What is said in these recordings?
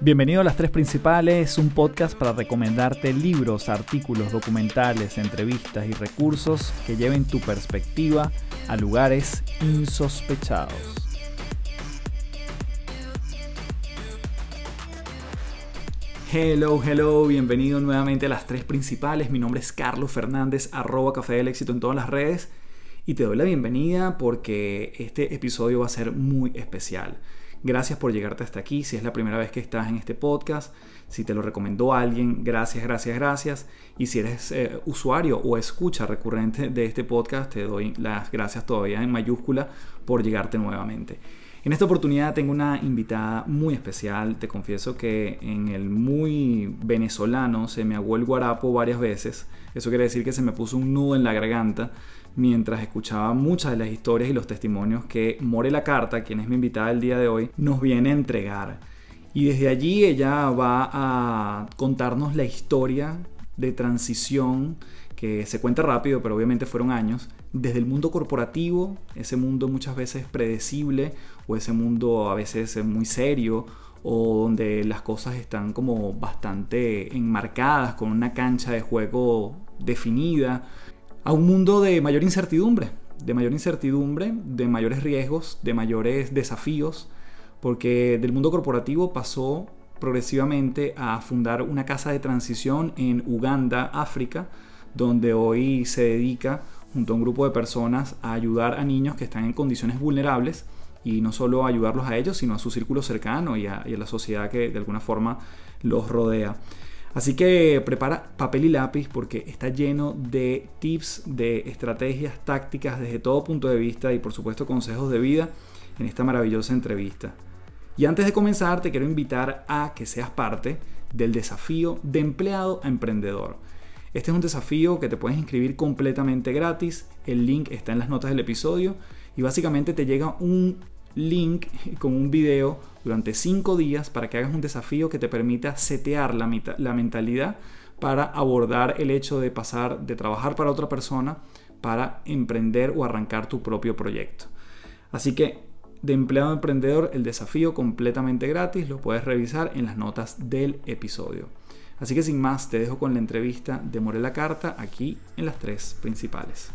Bienvenido a Las Tres Principales, un podcast para recomendarte libros, artículos, documentales, entrevistas y recursos que lleven tu perspectiva a lugares insospechados. Hello, hello, bienvenido nuevamente a Las Tres Principales. Mi nombre es Carlos Fernández, arroba Café del Éxito en todas las redes. Y te doy la bienvenida porque este episodio va a ser muy especial. Gracias por llegarte hasta aquí. Si es la primera vez que estás en este podcast, si te lo recomendó alguien, gracias, gracias, gracias. Y si eres eh, usuario o escucha recurrente de este podcast, te doy las gracias todavía en mayúscula por llegarte nuevamente. En esta oportunidad tengo una invitada muy especial. Te confieso que en el muy venezolano se me aguó el guarapo varias veces. Eso quiere decir que se me puso un nudo en la garganta mientras escuchaba muchas de las historias y los testimonios que Morela Carta, quien es mi invitada el día de hoy, nos viene a entregar. Y desde allí ella va a contarnos la historia de transición que se cuenta rápido, pero obviamente fueron años, desde el mundo corporativo, ese mundo muchas veces predecible o ese mundo a veces muy serio o donde las cosas están como bastante enmarcadas con una cancha de juego definida a un mundo de mayor incertidumbre, de mayor incertidumbre, de mayores riesgos, de mayores desafíos, porque del mundo corporativo pasó progresivamente a fundar una casa de transición en Uganda, África, donde hoy se dedica junto a un grupo de personas a ayudar a niños que están en condiciones vulnerables y no solo ayudarlos a ellos, sino a su círculo cercano y a, y a la sociedad que de alguna forma los rodea. Así que prepara papel y lápiz porque está lleno de tips, de estrategias, tácticas desde todo punto de vista y por supuesto consejos de vida en esta maravillosa entrevista. Y antes de comenzar te quiero invitar a que seas parte del desafío de empleado a emprendedor. Este es un desafío que te puedes inscribir completamente gratis. El link está en las notas del episodio y básicamente te llega un link con un video durante 5 días para que hagas un desafío que te permita setear la, la mentalidad para abordar el hecho de pasar de trabajar para otra persona para emprender o arrancar tu propio proyecto. Así que de empleado a emprendedor, el desafío completamente gratis, lo puedes revisar en las notas del episodio. Así que sin más, te dejo con la entrevista de Morela Carta aquí en las tres principales.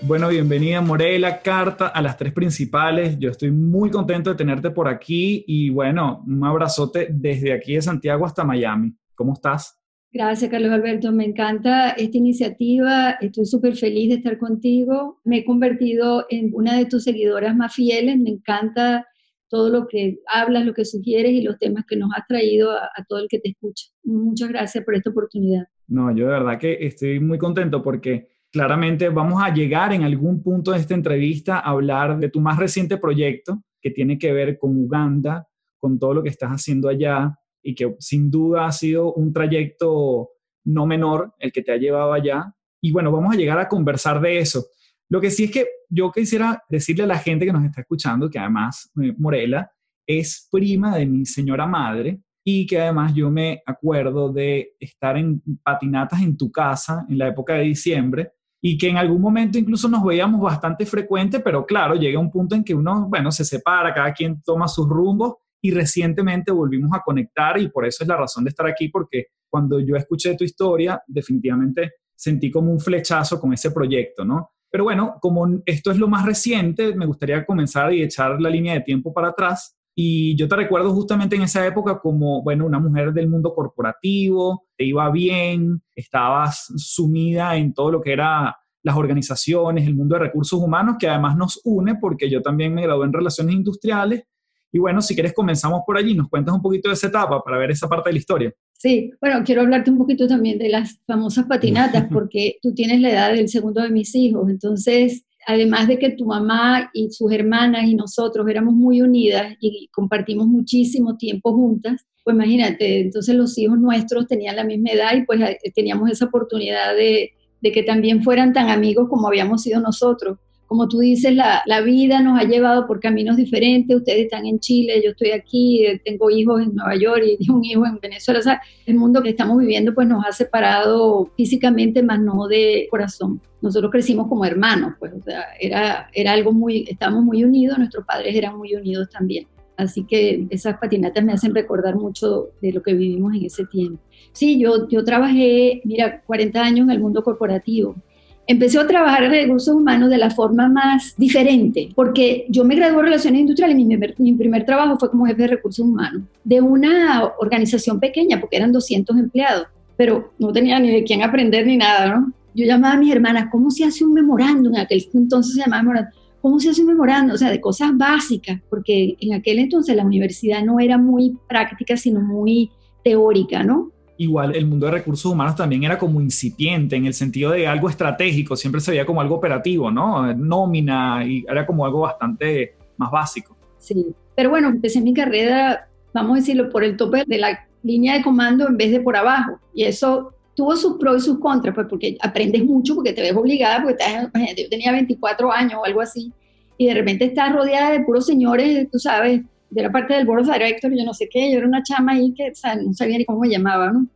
Bueno, bienvenida Morela, carta a las tres principales. Yo estoy muy contento de tenerte por aquí y bueno, un abrazote desde aquí de Santiago hasta Miami. ¿Cómo estás? Gracias, Carlos Alberto. Me encanta esta iniciativa. Estoy súper feliz de estar contigo. Me he convertido en una de tus seguidoras más fieles. Me encanta todo lo que hablas, lo que sugieres y los temas que nos has traído a, a todo el que te escucha. Muchas gracias por esta oportunidad. No, yo de verdad que estoy muy contento porque Claramente vamos a llegar en algún punto de esta entrevista a hablar de tu más reciente proyecto que tiene que ver con Uganda, con todo lo que estás haciendo allá y que sin duda ha sido un trayecto no menor el que te ha llevado allá. Y bueno, vamos a llegar a conversar de eso. Lo que sí es que yo quisiera decirle a la gente que nos está escuchando que además eh, Morela es prima de mi señora madre y que además yo me acuerdo de estar en patinatas en tu casa en la época de diciembre y que en algún momento incluso nos veíamos bastante frecuente, pero claro, llega un punto en que uno, bueno, se separa, cada quien toma sus rumbos y recientemente volvimos a conectar y por eso es la razón de estar aquí, porque cuando yo escuché tu historia, definitivamente sentí como un flechazo con ese proyecto, ¿no? Pero bueno, como esto es lo más reciente, me gustaría comenzar y echar la línea de tiempo para atrás y yo te recuerdo justamente en esa época como, bueno, una mujer del mundo corporativo, te iba bien, estabas sumida en todo lo que era las organizaciones, el mundo de recursos humanos, que además nos une porque yo también me gradué en relaciones industriales. Y bueno, si quieres comenzamos por allí, nos cuentas un poquito de esa etapa para ver esa parte de la historia. Sí, bueno, quiero hablarte un poquito también de las famosas patinatas, porque tú tienes la edad del segundo de mis hijos, entonces además de que tu mamá y sus hermanas y nosotros éramos muy unidas y compartimos muchísimo tiempo juntas, pues imagínate, entonces los hijos nuestros tenían la misma edad y pues teníamos esa oportunidad de, que también fueran tan amigos como habíamos sido nosotros. Como tú dices, la, la, vida nos ha llevado por caminos diferentes. Ustedes están en Chile, yo estoy aquí, eh, tengo hijos en Nueva York y un hijo en Venezuela. O sea, el mundo que estamos viviendo pues nos ha separado físicamente, más no de corazón. Nosotros crecimos como hermanos, pues, o sea, era, era algo muy, estábamos muy unidos, nuestros padres eran muy unidos también. Así que esas patinatas me hacen recordar mucho de lo que vivimos en ese tiempo. Sí, yo, yo trabajé, mira, 40 años en el mundo corporativo empecé a trabajar en recursos humanos de la forma más diferente, porque yo me gradué en Relaciones Industriales y mi primer, trabajo fue como jefe de recursos humanos de una organización pequeña, porque eran 200 empleados, pero no tenía ni de quién aprender ni nada, ¿no? Yo llamaba a mis hermanas, ¿cómo se hace un memorándum? En aquel entonces se llamaba memorándum. ¿Cómo se hace un memorándum? O sea, de cosas básicas, porque en aquel entonces la universidad no era muy práctica, sino muy teórica, ¿no? Igual el mundo de recursos humanos también era como incipiente en el sentido de algo estratégico, siempre se veía como algo operativo, ¿no? Nómina y era como algo bastante más básico. Sí, pero bueno, empecé mi carrera, vamos a decirlo, por el tope de la línea de comando en vez de por abajo. Y eso tuvo sus pros y sus contras, pues porque aprendes mucho, porque te ves obligada, porque yo tenía 24 años o algo así, y de repente estás rodeada de puros señores, tú sabes, de la parte del board of directors, yo no sé qué, yo era una chama ahí que no sabía ni cómo me llamaba, ¿no?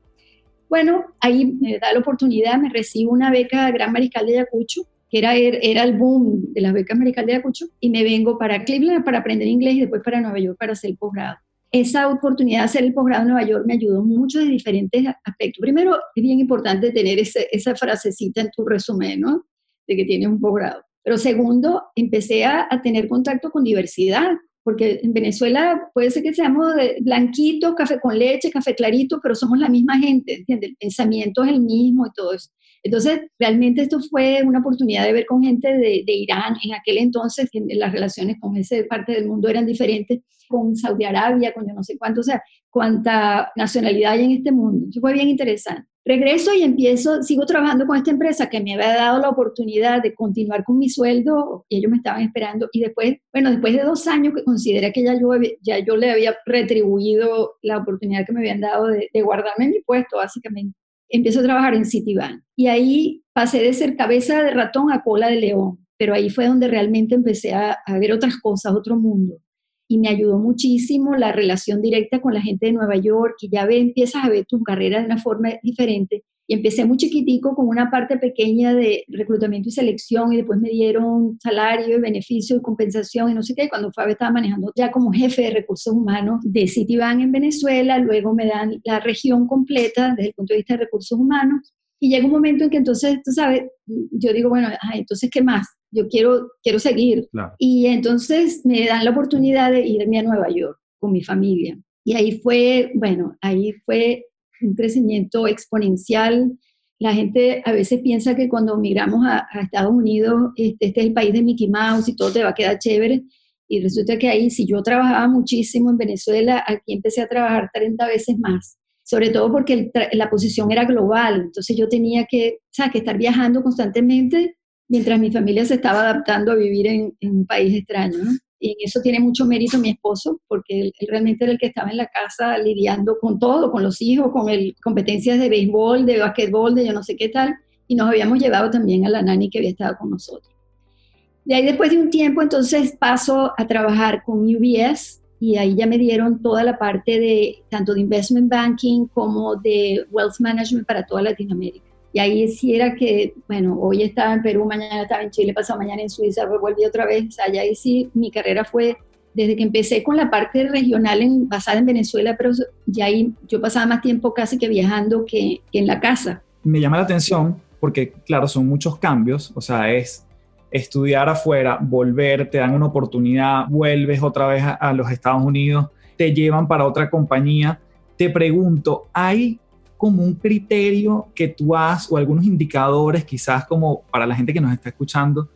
Bueno, ahí me da la oportunidad, me recibo una beca Gran Mariscal de Ayacucho, que era, era el boom de las becas Mariscal de Ayacucho, y me vengo para Cleveland para aprender inglés y después para Nueva York para hacer el posgrado. Esa oportunidad de hacer el posgrado en Nueva York me ayudó mucho de diferentes aspectos. Primero, es bien importante tener esa frasecita en tu resumen, ¿no? De que tienes un posgrado. Pero segundo, empecé a, a tener contacto con diversidad, porque en Venezuela puede ser que seamos blanquitos, café con leche, café clarito, pero somos la misma gente, ¿entiendes? El pensamiento es el mismo y todo eso. Entonces, realmente esto fue una oportunidad de ver con gente de, de Irán, en aquel entonces las relaciones con esa parte del mundo eran diferentes, con Saudi Arabia, con yo no sé cuánto, o sea, cuánta nacionalidad hay en este mundo. Fue bien interesante. Regreso y empiezo, sigo trabajando con esta empresa que me había dado la oportunidad de continuar con mi sueldo y ellos me estaban esperando. Y después, bueno, después de dos años que consideré que ya yo, ya yo le había retribuido la oportunidad que me habían dado de, de guardarme mi puesto, básicamente, empiezo a trabajar en Citibank. Y ahí pasé de ser cabeza de ratón a cola de león. Pero ahí fue donde realmente empecé a, a ver otras cosas, otro mundo y me ayudó muchísimo la relación directa con la gente de Nueva York, y ya ve, empiezas a ver tu carrera de una forma diferente. Y empecé muy chiquitico con una parte pequeña de reclutamiento y selección y después me dieron salario y beneficio y compensación y no sé qué. Cuando Fabio estaba manejando ya como jefe de recursos humanos de Citibank en Venezuela, luego me dan la región completa desde el punto de vista de recursos humanos. Y llega un momento en que entonces, tú sabes, yo digo, bueno, entonces, ¿qué más? Yo quiero, quiero seguir. Y entonces me dan la oportunidad de irme a Nueva York con mi familia. Y ahí fue, bueno, ahí fue un crecimiento exponencial. La gente a veces piensa que cuando migramos a, Estados Unidos, este, este, es el país de Mickey Mouse y todo te va a quedar chévere. Y resulta que ahí, si yo trabajaba muchísimo en Venezuela, aquí empecé a trabajar 30 veces más. Sobre todo porque la posición era global. Entonces yo tenía que, o sea, que estar viajando constantemente mientras mi familia se estaba adaptando a vivir en, un país extraño. Y en eso tiene mucho mérito mi esposo, porque él, realmente era el que estaba en la casa lidiando con todo, con los hijos, con el, competencias de béisbol, de básquetbol, de yo no sé qué tal, y nos habíamos llevado también a la nani que había estado con nosotros. De ahí después de un tiempo, entonces paso a trabajar con UBS y ahí ya me dieron toda la parte de tanto de investment banking como de wealth management para toda Latinoamérica. Y ahí sí era que, bueno, hoy estaba en Perú, mañana estaba en Chile, pasado mañana en Suiza, volví otra vez. Allá ahí sí mi carrera fue desde que empecé con la parte regional en, basada en Venezuela, pero ya ahí yo pasaba más tiempo casi que viajando que, en la casa. Me llama la atención porque, claro, son muchos cambios, o sea, es estudiar afuera, volver, te dan una oportunidad, vuelves otra vez a, a los Estados Unidos, te llevan para otra compañía. Te pregunto, ¿hay como un criterio que tú has o algunos indicadores quizás como para la gente que nos está escuchando,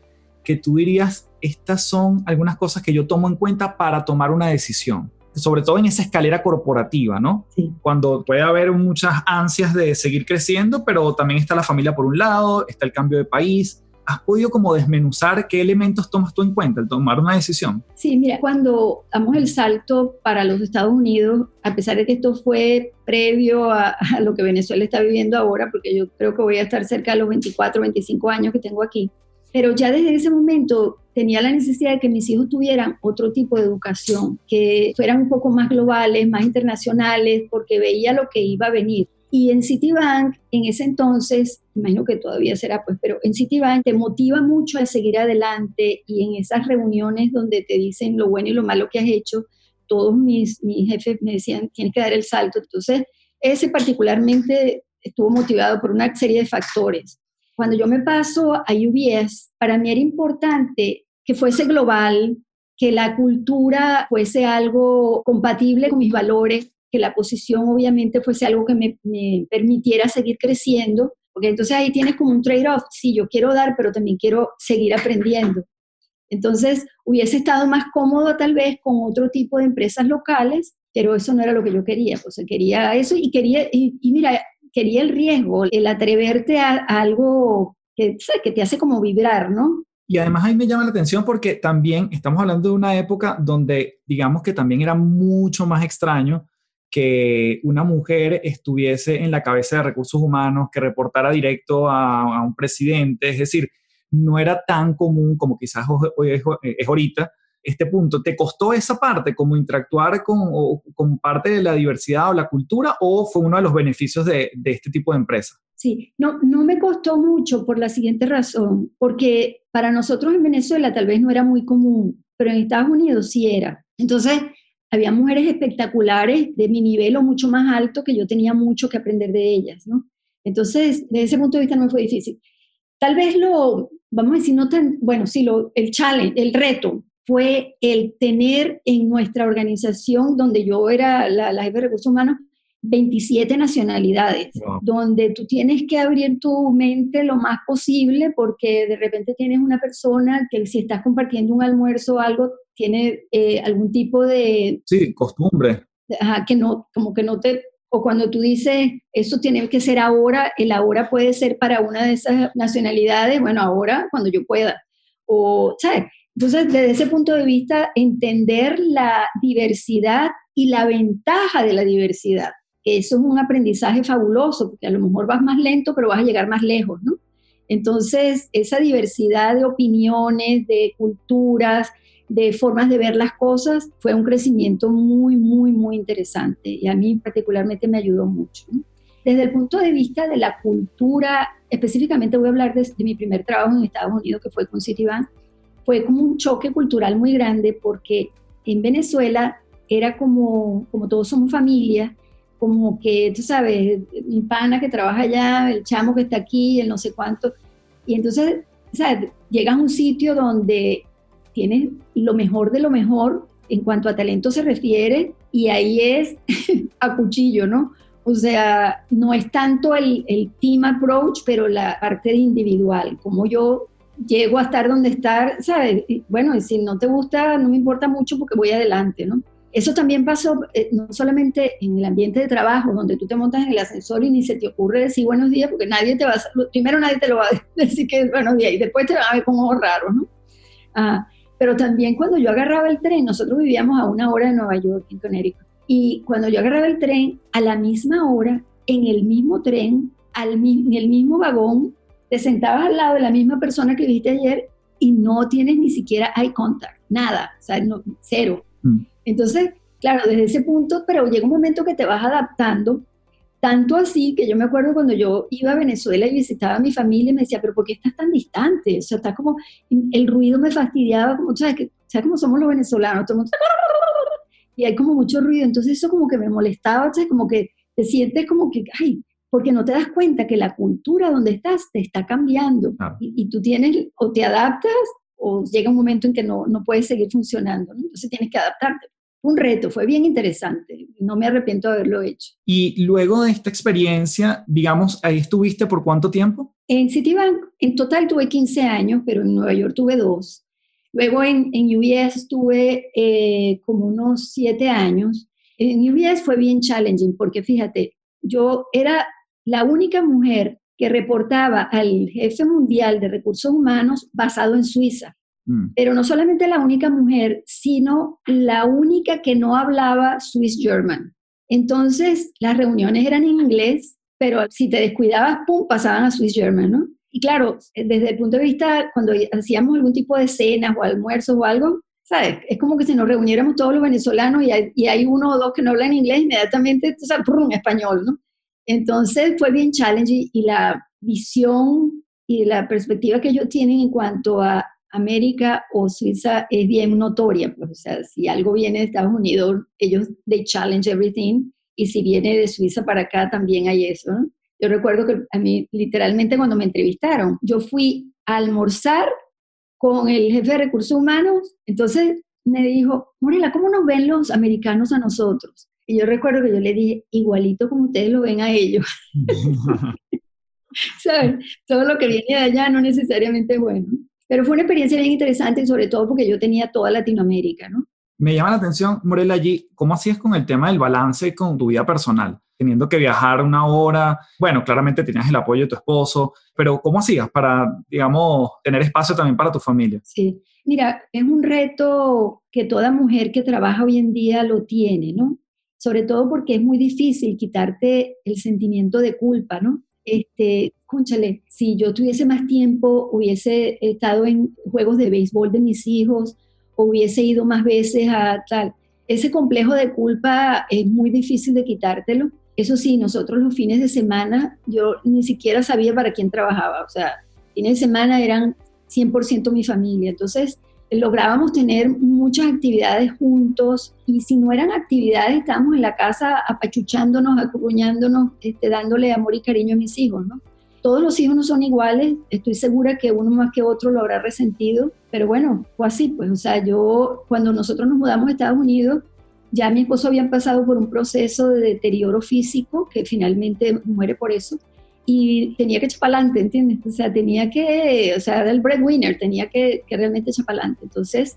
que tú dirías, estas son algunas cosas que yo tomo en cuenta para tomar una decisión? sobre todo en esa escalera corporativa, ¿no? Cuando puede haber muchas ansias de seguir creciendo, pero también está la familia por un lado, está el cambio de país, ¿Has podido como desmenuzar qué elementos tomas tú en cuenta al tomar una decisión? Sí, mira, cuando damos el salto para los Estados Unidos, a pesar de que esto fue previo a, lo que Venezuela está viviendo ahora, porque yo creo que voy a estar cerca de los 24, 25 años que tengo aquí, pero ya desde ese momento tenía la necesidad de que mis hijos tuvieran otro tipo de educación, que fueran un poco más globales, más internacionales, porque veía lo que iba a venir. Y en Citibank, en ese entonces, imagino que todavía será, pues, pero en Citibank te motiva mucho a seguir adelante y en esas reuniones donde te dicen lo bueno y lo malo que has hecho, todos mis, mis jefes me decían, tienes que dar el salto. Entonces, ese particularmente estuvo motivado por una serie de factores. Cuando yo me paso a UBS, para mí era importante que fuese global, que la cultura fuese algo compatible con mis valores, que la posición obviamente fuese algo que me, permitiera seguir creciendo, porque entonces ahí tienes como un trade-off, sí, yo quiero dar, pero también quiero seguir aprendiendo. Entonces, hubiese estado más cómodo tal vez con otro tipo de empresas locales, pero eso no era lo que yo quería, pues quería eso y quería, y, mira, quería el riesgo, el atreverte a, algo que, que te hace como vibrar, ¿no? Y además ahí me llama la atención porque también estamos hablando de una época donde digamos que también era mucho más extraño que una mujer estuviese en la cabeza de recursos humanos, que reportara directo a, un presidente, es decir, no era tan común como quizás hoy es, ahorita este punto. ¿Te costó esa parte, como interactuar con, con, parte de la diversidad o la cultura, o fue uno de los beneficios de, de este tipo de empresa? Sí, no, no me costó mucho por la siguiente razón, porque para nosotros en Venezuela tal vez no era muy común, pero en Estados Unidos sí era. Entonces, había mujeres espectaculares de mi nivel o mucho más alto que yo tenía mucho que aprender de ellas, ¿no? Entonces, desde ese punto de vista no fue difícil. Tal vez lo, vamos a decir, no tan, bueno, sí, lo, el challenge, el reto fue el tener en nuestra organización, donde yo era la, la jefe de recursos humanos, 27 nacionalidades, donde tú tienes que abrir tu mente lo más posible porque de repente tienes una persona que si estás compartiendo un almuerzo o algo, tiene eh, algún tipo de... Sí, costumbre. Ajá, que no, como que no te... O cuando tú dices, eso tiene que ser ahora, el ahora puede ser para una de esas nacionalidades, bueno, ahora, cuando yo pueda. O, ¿sabes? Entonces, desde ese punto de vista, entender la diversidad y la ventaja de la diversidad eso es un aprendizaje fabuloso, porque a lo mejor vas más lento, pero vas a llegar más lejos. Entonces, esa diversidad de opiniones, de culturas, de formas de ver las cosas, fue un crecimiento muy, muy, muy interesante y a mí particularmente me ayudó mucho. Desde el punto de vista de la cultura, específicamente voy a hablar de, mi primer trabajo en Estados Unidos, que fue con Citibank, fue como un choque cultural muy grande porque en Venezuela era como, como todos somos familia, como que, tú sabes, mi pana que trabaja allá, el chamo que está aquí, el no sé cuánto. Y entonces, ¿sabes? Llegas a un sitio donde tienes lo mejor de lo mejor en cuanto a talento se refiere y ahí es a cuchillo, ¿no? O sea, no es tanto el, el team approach, pero la parte de individual, como yo llego a estar donde estar, ¿sabes? Bueno, y si no te gusta, no me importa mucho porque voy adelante, ¿no? Eso también pasó eh, no solamente en el ambiente de trabajo, donde tú te montas en el ascensor y ni se te ocurre decir buenos días, porque nadie te va a, primero nadie te lo va a decir que es buenos días y después te van a ver como raro, ¿no? Ah, pero también cuando yo agarraba el tren, nosotros vivíamos a una hora de Nueva York, en Connecticut, y cuando yo agarraba el tren, a la misma hora, en el mismo tren, al, en el mismo vagón, te sentabas al lado de la misma persona que viste ayer y no tienes ni siquiera eye contact, nada, o sea, no, cero. Mm. Entonces, claro, desde ese punto, pero llega un momento que te vas adaptando, tanto así que yo me acuerdo cuando yo iba a Venezuela y visitaba a mi familia y me decía, pero ¿por qué estás tan distante? O sea, está como, el ruido me fastidiaba, como, ¿sabes, que, ¿sabes cómo somos los venezolanos? Todo y hay como mucho ruido, entonces eso como que me molestaba, ¿sabes? Como que te sientes como que, ay, porque no te das cuenta que la cultura donde estás te está cambiando y, y, tú tienes, o te adaptas o llega un momento en que no, no puedes seguir funcionando, ¿no? entonces tienes que adaptarte un reto, fue bien interesante, no me arrepiento de haberlo hecho. Y luego de esta experiencia, digamos, ahí estuviste por cuánto tiempo? En Citibank, en total tuve 15 años, pero en Nueva York tuve dos. Luego en, en UBS estuve eh, como unos 7 años. En UBS fue bien challenging porque fíjate, yo era la única mujer que reportaba al jefe mundial de recursos humanos basado en Suiza. Mm. Pero no solamente la única mujer, sino la única que no hablaba Swiss German. Entonces, las reuniones eran en inglés, pero si te descuidabas, pum, pasaban a Swiss German, ¿no? Y claro, desde el punto de vista, cuando hacíamos algún tipo de cenas o almuerzos o algo, ¿sabes? Es como que si nos reuniéramos todos los venezolanos y hay, y hay uno o dos que no hablan inglés, inmediatamente, o sea, en español, ¿no? Entonces fue bien challenging y la visión y la perspectiva que ellos tienen en cuanto a América o Suiza es bien notoria. Pues, o sea, si algo viene de Estados Unidos, ellos, they challenge everything. Y si viene de Suiza para acá, también hay eso. ¿no? Yo recuerdo que a mí, literalmente, cuando me entrevistaron, yo fui a almorzar con el jefe de recursos humanos. Entonces me dijo, Morela, ¿cómo nos ven los americanos a nosotros? Y yo recuerdo que yo le dije, igualito como ustedes lo ven a ellos. ¿Saben? Todo lo que viene de allá no necesariamente es bueno. Pero fue una experiencia bien interesante sobre todo porque yo tenía toda Latinoamérica, ¿no? Me llama la atención, Morela, allí, ¿cómo hacías con el tema del balance con tu vida personal? Teniendo que viajar una hora, bueno, claramente tenías el apoyo de tu esposo, pero ¿cómo hacías para, digamos, tener espacio también para tu familia? Sí, mira, es un reto que toda mujer que trabaja hoy en día lo tiene, ¿no? Sobre todo porque es muy difícil quitarte el sentimiento de culpa, ¿no? Este, cónchale, si yo tuviese más tiempo, hubiese estado en juegos de béisbol de mis hijos, hubiese ido más veces a tal. Ese complejo de culpa es muy difícil de quitártelo. Eso sí, nosotros los fines de semana, yo ni siquiera sabía para quién trabajaba. O sea, fines de semana eran 100% mi familia. Entonces, lográbamos tener muchas actividades juntos y si no eran actividades, estábamos en la casa apachuchándonos, acurruñándonos, este, dándole amor y cariño a mis hijos, ¿no? Todos los hijos no son iguales, estoy segura que uno más que otro lo habrá resentido, pero bueno, fue así, pues, o sea, yo cuando nosotros nos mudamos a Estados Unidos, ya mi esposo había pasado por un proceso de deterioro físico, que finalmente muere por eso, y tenía que echar para adelante, ¿entiendes? O sea, tenía que, o sea, era el breadwinner, tenía que, que realmente echar para adelante. Entonces,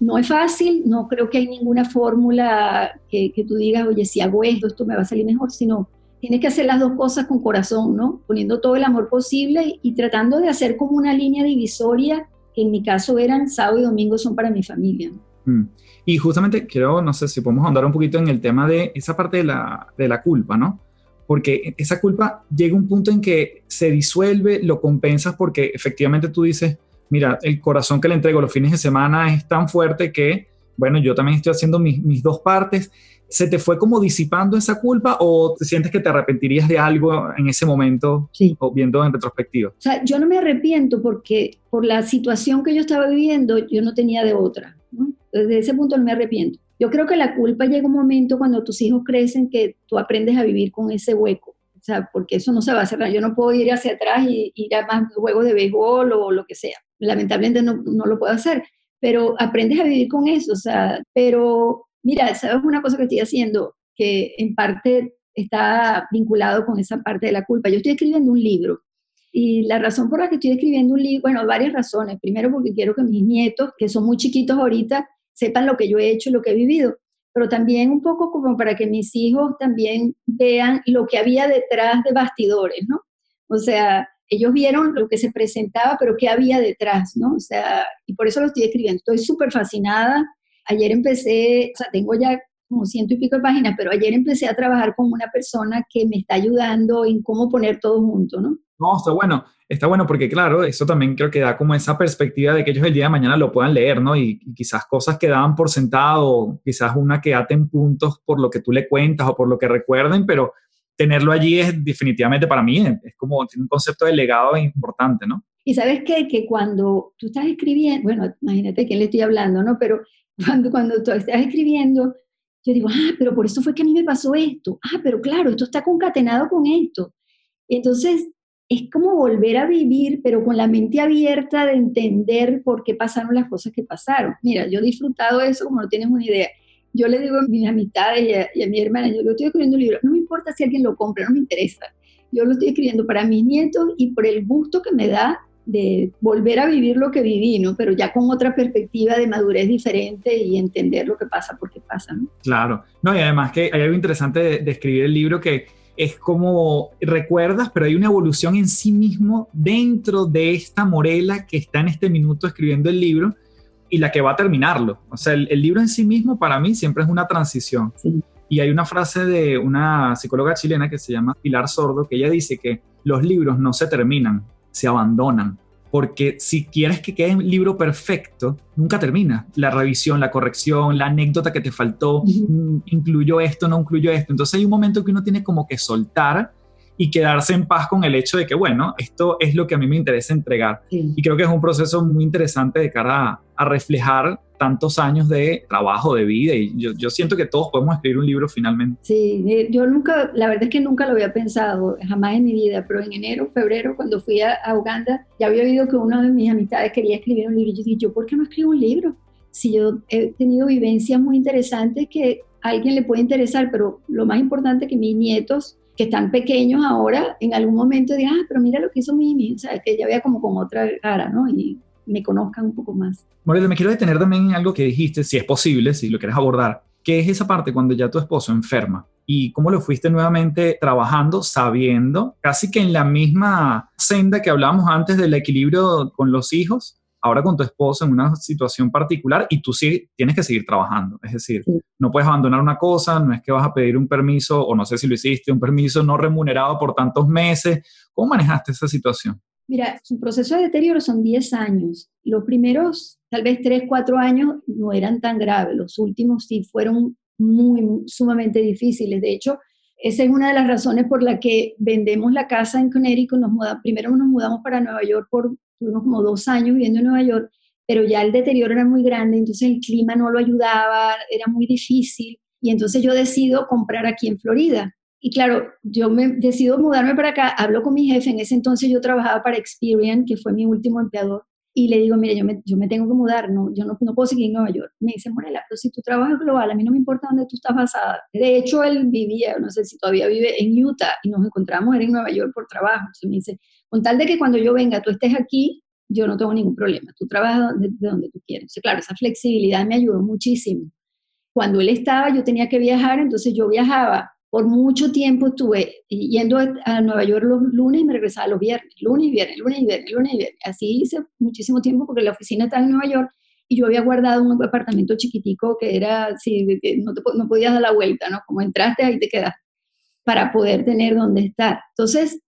no es fácil, no creo que hay ninguna fórmula que, que, tú digas, oye, si hago esto, esto me va a salir mejor, sino tienes que hacer las dos cosas con corazón, ¿no? Poniendo todo el amor posible y tratando de hacer como una línea divisoria, que en mi caso eran sábado y domingo son para mi familia. Mm. Y justamente quiero, no sé si podemos andar un poquito en el tema de esa parte de la, de la culpa, ¿no? Porque esa culpa llega a un punto en que se disuelve, lo compensas porque efectivamente tú dices, mira, el corazón que le entrego los fines de semana es tan fuerte que, bueno, yo también estoy haciendo mis, mis dos partes ¿se te fue como disipando esa culpa o te sientes que te arrepentirías de algo en ese momento sí. o viendo en retrospectiva? O sea, yo no me arrepiento porque por la situación que yo estaba viviendo, yo no tenía de otra. ¿no? Desde ese punto no me arrepiento. Yo creo que la culpa llega un momento cuando tus hijos crecen que tú aprendes a vivir con ese hueco. O sea, porque eso no se va a hacer. Yo no puedo ir hacia atrás y ir a más juegos de béisbol o lo que sea. Lamentablemente no, no lo puedo hacer. Pero aprendes a vivir con eso. O sea, pero mira, ¿sabes una cosa que estoy haciendo? Que en parte está vinculado con esa parte de la culpa. Yo estoy escribiendo un libro y la razón por la que estoy escribiendo un libro, bueno, varias razones. Primero porque quiero que mis nietos, que son muy chiquitos ahorita, sepan lo que yo he hecho y lo que he vivido, pero también un poco como para que mis hijos también vean lo que había detrás de bastidores, ¿no? O sea, ellos vieron lo que se presentaba, pero qué había detrás, ¿no? O sea, y por eso lo estoy escribiendo. Estoy súper fascinada Ayer empecé, o sea, tengo ya como ciento y pico de páginas, pero ayer empecé a trabajar con una persona que me está ayudando en cómo poner todo junto, ¿no? No, está bueno, está bueno porque claro, eso también creo que da como esa perspectiva de que ellos el día de mañana lo puedan leer, ¿no? Y, y quizás cosas que daban por sentado, quizás una que aten puntos por lo que tú le cuentas o por lo que recuerden, pero tenerlo allí es definitivamente para mí, es como tiene un concepto de legado importante, ¿no? Y sabes qué? Que cuando tú estás escribiendo, bueno, imagínate quién le estoy hablando, ¿no? Pero cuando, cuando tú estás escribiendo, yo digo, ah, pero por eso fue que a mí me pasó esto. Ah, pero claro, esto está concatenado con esto. Entonces, es como volver a vivir, pero con la mente abierta de entender por qué pasaron las cosas que pasaron. Mira, yo he disfrutado eso como no tienes una idea. Yo le digo a mis amistades y a, y a mi hermana, yo lo estoy escribiendo un libro, no me importa si alguien lo compra, no me interesa. Yo lo estoy escribiendo para mis nietos y por el gusto que me da de volver a vivir lo que viví, ¿no? Pero ya con otra perspectiva de madurez diferente y entender lo que pasa porque pasa, ¿no? Claro. No, y además que hay algo interesante de, de escribir el libro que es como recuerdas, pero hay una evolución en sí mismo dentro de esta Morela que está en este minuto escribiendo el libro y la que va a terminarlo. O sea, el, el libro en sí mismo para mí siempre es una transición. Sí. Y hay una frase de una psicóloga chilena que se llama Pilar Sordo, que ella dice que los libros no se terminan, se abandonan. Porque si quieres que quede un libro perfecto, nunca termina. La revisión, la corrección, la anécdota que te faltó, mm, incluyó esto, no incluyó esto. Entonces hay un momento que uno tiene como que soltar y quedarse en paz con el hecho de que, bueno, esto es lo que a mí me interesa entregar. Y creo que es un proceso muy interesante de cara a, reflejar tantos años de trabajo, de vida, y yo, yo, siento que todos podemos escribir un libro finalmente. Sí, eh, yo nunca, la verdad es que nunca lo había pensado, jamás en mi vida, pero en enero, febrero, cuando fui a, Uganda, ya había oído que uno de mis amistades quería escribir un libro, y yo dije, ¿yo por qué no escribo un libro? Si yo he tenido vivencias muy interesantes que a alguien le puede interesar, pero lo más importante es que mis nietos que están pequeños ahora, en algún momento digan, ah, pero mira lo que hizo Mimi, o sea, que ya vea como con otra cara, ¿no? Y me conozcan un poco más. Morelia, me quiero detener también en algo que dijiste, si es posible, si lo quieres abordar, que es esa parte cuando ya tu esposo enferma y cómo lo fuiste nuevamente trabajando sabiendo, casi que en la misma senda que hablábamos antes del equilibrio con los hijos, ahora con tu esposo en una situación particular y tú sí tienes que seguir trabajando. Es decir, no puedes abandonar una cosa, no es que vas a pedir un permiso, o no sé si lo hiciste, un permiso no remunerado por tantos meses. ¿Cómo manejaste esa situación? Mira, su proceso de deterioro son 10 años. Los primeros, tal vez 3, 4 años, no eran tan graves. Los últimos sí fueron muy, sumamente difíciles. De hecho, esa es una de las razones por la que vendemos la casa en Connecticut. Nos muda, primero nos mudamos para Nueva York por Tuvimos como dos años viviendo en Nueva York, pero ya el deterioro era muy grande, entonces el clima no lo ayudaba, era muy difícil. Y entonces yo decido comprar aquí en Florida. Y claro, yo me decido mudarme para acá, hablo con mi jefe, en ese entonces yo trabajaba para Experian, que fue mi último empleador, y le digo, mire, yo me, yo me tengo que mudar, no, yo no, no, puedo seguir en Nueva York. Me dice, Morela, pero si tu trabajo es global, a mí no me importa dónde tú estás basada. De hecho, él vivía, no sé si todavía vive en Utah, y nos encontramos en Nueva York por trabajo. Entonces me dice, con tal de que cuando yo venga tú estés aquí, yo no tengo ningún problema, tú trabajas de, donde tú quieras. claro, esa flexibilidad me ayudó muchísimo. Cuando él estaba, yo tenía que viajar, entonces yo viajaba. Por mucho tiempo estuve yendo a Nueva York los lunes y me regresaba los viernes, lunes y viernes, lunes y viernes, lunes y viernes. Así hice muchísimo tiempo porque la oficina estaba en Nueva York y yo había guardado un apartamento chiquitico que era, así, no, te, no podías dar la vuelta, ¿no? Como entraste, ahí te quedas, para poder tener donde estar. Entonces,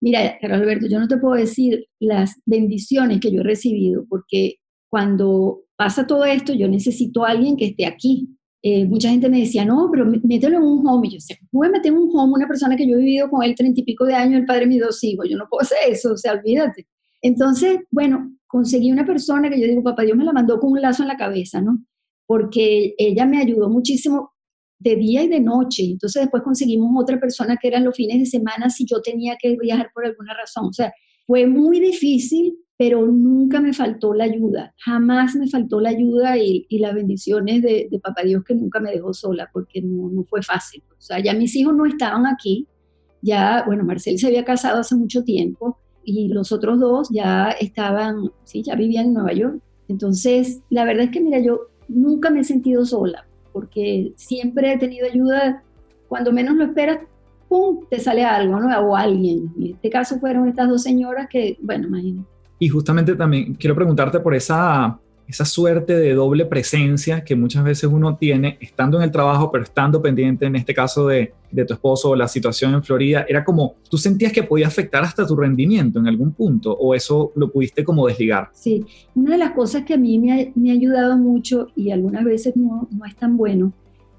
Mira, Carlos Alberto, yo no te puedo decir las bendiciones que yo he recibido, porque cuando pasa todo esto, yo necesito a alguien que esté aquí. Eh, mucha gente me decía, no, pero mételo en un home. Y yo decía, voy a meter en un home una persona que yo he vivido con él treinta y pico de años, el padre de mis dos hijos. Yo no puedo hacer eso, o sea, olvídate. Entonces, bueno, conseguí una persona que yo digo, papá Dios me la mandó con un lazo en la cabeza, ¿no? Porque ella me ayudó muchísimo de día y de noche. Entonces después conseguimos otra persona que eran los fines de semana si yo tenía que viajar por alguna razón. O sea, fue muy difícil, pero nunca me faltó la ayuda. Jamás me faltó la ayuda y, las bendiciones de, de, Papá Dios que nunca me dejó sola, porque no, no fue fácil. O sea, ya mis hijos no estaban aquí. Ya, bueno, Marcel se había casado hace mucho tiempo y los otros dos ya estaban, sí, ya vivían en Nueva York. Entonces, la verdad es que, mira, yo nunca me he sentido sola porque siempre he tenido ayuda, cuando menos lo esperas, ¡pum!, te sale algo, ¿no? O alguien. En este caso fueron estas dos señoras que, bueno, imagínate. Y justamente también quiero preguntarte por esa esa suerte de doble presencia que muchas veces uno tiene estando en el trabajo, pero estando pendiente, en este caso de, de, tu esposo o la situación en Florida, era como, ¿tú sentías que podía afectar hasta tu rendimiento en algún punto o eso lo pudiste como desligar? Sí, una de las cosas que a mí me ha, me ha ayudado mucho y algunas veces no, no es tan bueno,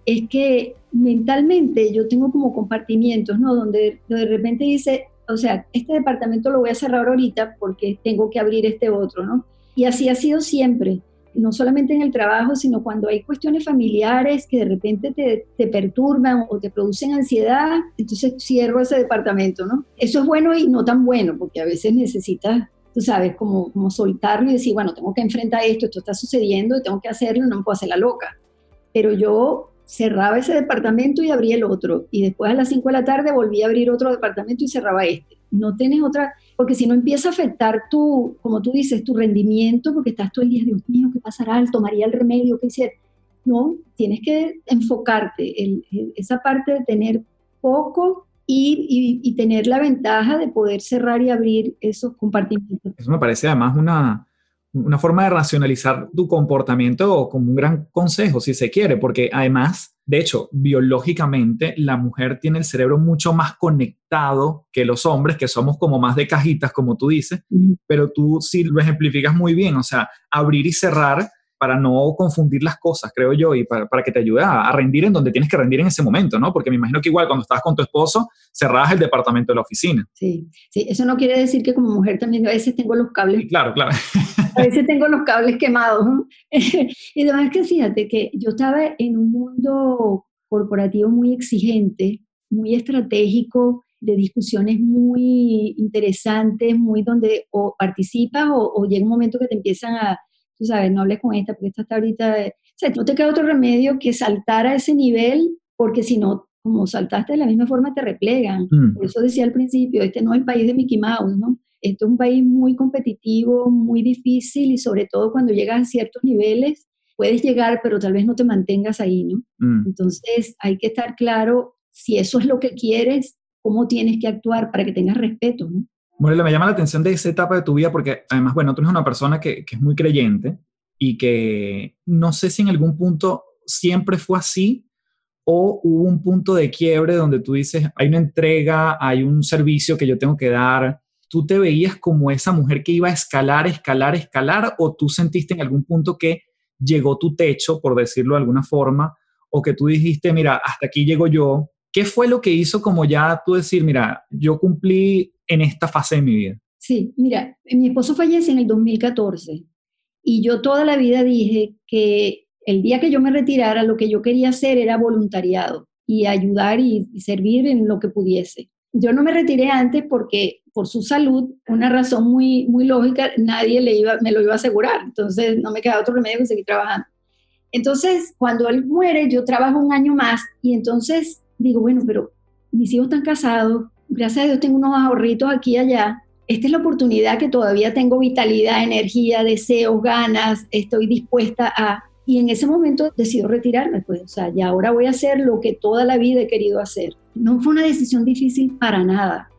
es que mentalmente yo tengo como compartimientos, ¿no? Donde de repente dice, o sea, este departamento lo voy a cerrar ahorita porque tengo que abrir este otro, ¿no? Y así ha sido siempre, no solamente en el trabajo, sino cuando hay cuestiones familiares que de repente te, te perturban o te producen ansiedad, entonces cierro ese departamento, ¿no? Eso es bueno y no tan bueno, porque a veces necesitas tú sabes, como, como soltarlo y decir, bueno, tengo que enfrentar esto, esto está sucediendo y tengo que hacerlo, no me puedo hacer la loca. Pero yo cerraba ese departamento y abría el otro. Y después a las 5 de la tarde volví a abrir otro departamento y cerraba este. No tienes otra, porque si no empieza a afectar tu, como tú dices, tu rendimiento, porque estás todo el día, Dios mío, ¿qué pasará? ¿Tomaría el remedio? ¿Qué hiciera? No, tienes que enfocarte, esa parte de tener poco y, y, tener la ventaja de poder cerrar y abrir esos compartimentos. Eso me parece además una, una forma de racionalizar tu comportamiento como un gran consejo, si se quiere, porque además, de hecho, biológicamente la mujer tiene el cerebro mucho más conectado que los hombres, que somos como más de cajitas, como tú dices, pero tú sí lo ejemplificas muy bien, o sea, abrir y cerrar para no confundir las cosas, creo yo, y para, que te ayude a, rendir en donde tienes que rendir en ese momento, ¿no? Porque me imagino que igual cuando estabas con tu esposo, cerrabas el departamento de la oficina. Sí, sí, eso no quiere decir que como mujer también a veces tengo los cables. claro, claro. a veces tengo los cables quemados. y además que fíjate que yo estaba en un mundo corporativo muy exigente, muy estratégico, de discusiones muy interesantes, muy donde o participas o, o llega un momento que te empiezan a tú sabes, no hables con esta porque esta está ahorita, o sea, no te queda otro remedio que saltar a ese nivel, porque si no, como saltaste de la misma forma, te replegan. Mm. Por eso decía al principio, este no es el país de Mickey Mouse, ¿no? Esto es un país muy competitivo, muy difícil y sobre todo cuando llegas a ciertos niveles, puedes llegar, pero tal vez no te mantengas ahí, ¿no? Mm. Entonces hay que estar claro si eso es lo que quieres, cómo tienes que actuar para que tengas respeto, ¿no? Morela, me llama la atención de esa etapa de tu vida porque además, bueno, tú eres una persona que, que, es muy creyente y que no sé si en algún punto siempre fue así o hubo un punto de quiebre donde tú dices, hay una entrega, hay un servicio que yo tengo que dar. ¿Tú te veías como esa mujer que iba a escalar, escalar, escalar o tú sentiste en algún punto que llegó tu techo, por decirlo de alguna forma, o que tú dijiste, mira, hasta aquí llego yo? ¿Qué fue lo que hizo como ya tú decir, mira, yo cumplí en esta fase de mi vida? Sí, mira, mi esposo fallece en el 2014 y yo toda la vida dije que el día que yo me retirara lo que yo quería hacer era voluntariado y ayudar y, servir en lo que pudiese. Yo no me retiré antes porque por su salud, una razón muy, muy lógica, nadie le iba, me lo iba a asegurar, entonces no me quedaba otro remedio que seguir trabajando. Entonces, cuando él muere, yo trabajo un año más y entonces digo, bueno, pero mis hijos están casados, gracias a Dios tengo unos ahorritos aquí y allá. Esta es la oportunidad que todavía tengo vitalidad, energía, deseos, ganas, estoy dispuesta a... Y en ese momento decido retirarme, pues, o sea, ya ahora voy a hacer lo que toda la vida he querido hacer. No fue una decisión difícil para nada.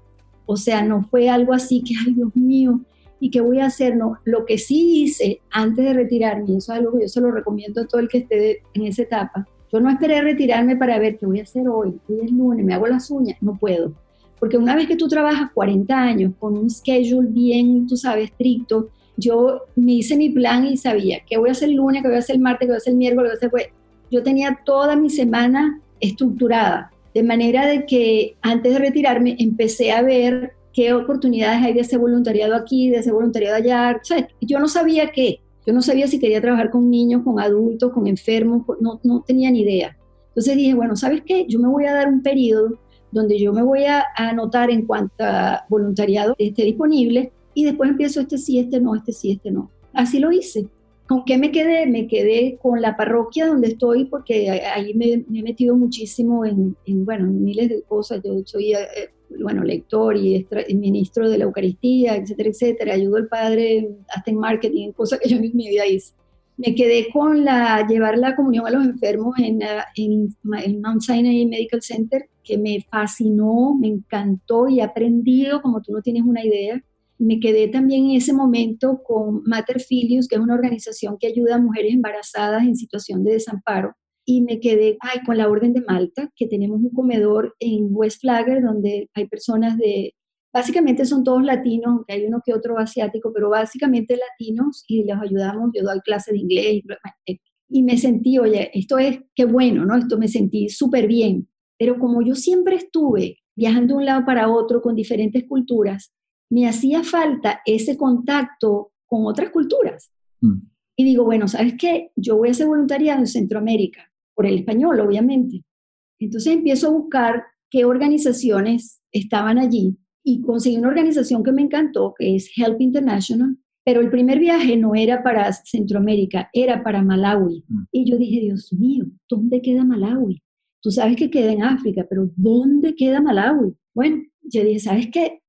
O sea, no fue algo así que, ay Dios mío, ¿y qué voy a hacer? No, lo que sí hice antes de retirarme, y eso es algo que yo se lo recomiendo a todo el que esté en esa etapa, yo no esperé retirarme para ver qué voy a hacer hoy, hoy es lunes, me hago las uñas, no puedo porque una vez que tú trabajas 40 años con un schedule bien, tú sabes, estricto, yo me hice mi plan y sabía qué voy a hacer el lunes, qué voy a hacer el martes, qué voy a hacer el miércoles, qué voy a hacer... Yo tenía toda mi semana estructurada, de manera de que antes de retirarme empecé a ver qué oportunidades hay de hacer voluntariado aquí, de hacer voluntariado allá. O sea, yo no sabía qué, yo no sabía si quería trabajar con niños, con adultos, con enfermos, no, no tenía ni idea. Entonces dije, bueno, ¿sabes qué? Yo me voy a dar un periodo donde yo me voy a anotar en cuanto a voluntariado esté disponible y después empiezo este sí, este no, este sí, este no. Así lo hice. ¿Con qué me quedé? Me quedé con la parroquia donde estoy porque ahí me, he metido muchísimo en, bueno, miles de cosas. Yo soy, eh, bueno, lector y ministro de la Eucaristía, etcétera, etcétera. Ayudo al Padre hasta en marketing, cosas que yo en mi vida hice me quedé con la, llevar la comunión a los enfermos en, en, Mount Sinai Medical Center, que me fascinó, me encantó y he aprendido como tú no tienes una idea. Me quedé también en ese momento con Mater Filius, que es una organización que ayuda a mujeres embarazadas en situación de desamparo. Y me quedé ay, con la Orden de Malta, que tenemos un comedor en West Flagler, donde hay personas de Básicamente son todos latinos, aunque hay uno que otro asiático, pero básicamente latinos y los ayudamos. Yo doy clases de inglés y, y me sentí, oye, esto es, qué bueno, ¿no? Esto me sentí súper bien. Pero como yo siempre estuve viajando de un lado para otro con diferentes culturas, me hacía falta ese contacto con otras culturas. Mm. Y digo, bueno, ¿sabes qué? Yo voy a hacer voluntariado en Centroamérica, por el español, obviamente. Entonces empiezo a buscar qué organizaciones estaban allí y conseguí una organización que me encantó, que es Help International, pero el primer viaje no era para Centroamérica, era para Malawi. Mm. Y yo dije, Dios mío, ¿dónde queda Malawi? Tú sabes que queda en África, pero ¿dónde queda Malawi? Bueno, yo dije, ¿sabes qué?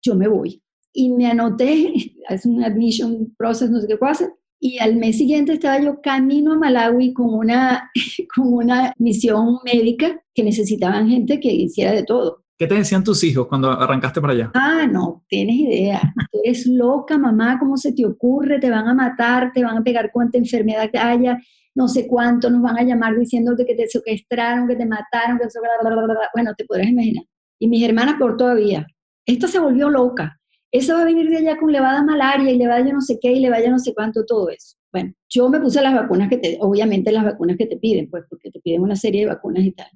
Yo me voy. Y me anoté, es un admission process, no sé qué cosa, y al mes siguiente estaba yo camino a Malawi con una, con una misión médica que necesitaban gente que hiciera de todo ¿Qué te decían tus hijos cuando arrancaste para allá? Ah, no, tienes idea. Tú eres loca, mamá, ¿cómo se te ocurre? Te van a matar, te van a pegar cuánta enfermedad haya, no sé cuánto, nos van a llamar diciéndote que te secuestraron, que te mataron, que bueno, te podrás imaginar. Y mis hermanas por todavía. Esta se volvió loca. Esa va a venir de allá con levada malaria y le vaya no sé qué y le vaya no sé cuánto, todo eso. Bueno, yo me puse las vacunas que te, obviamente las vacunas que te piden, pues porque te piden una serie de vacunas y tal.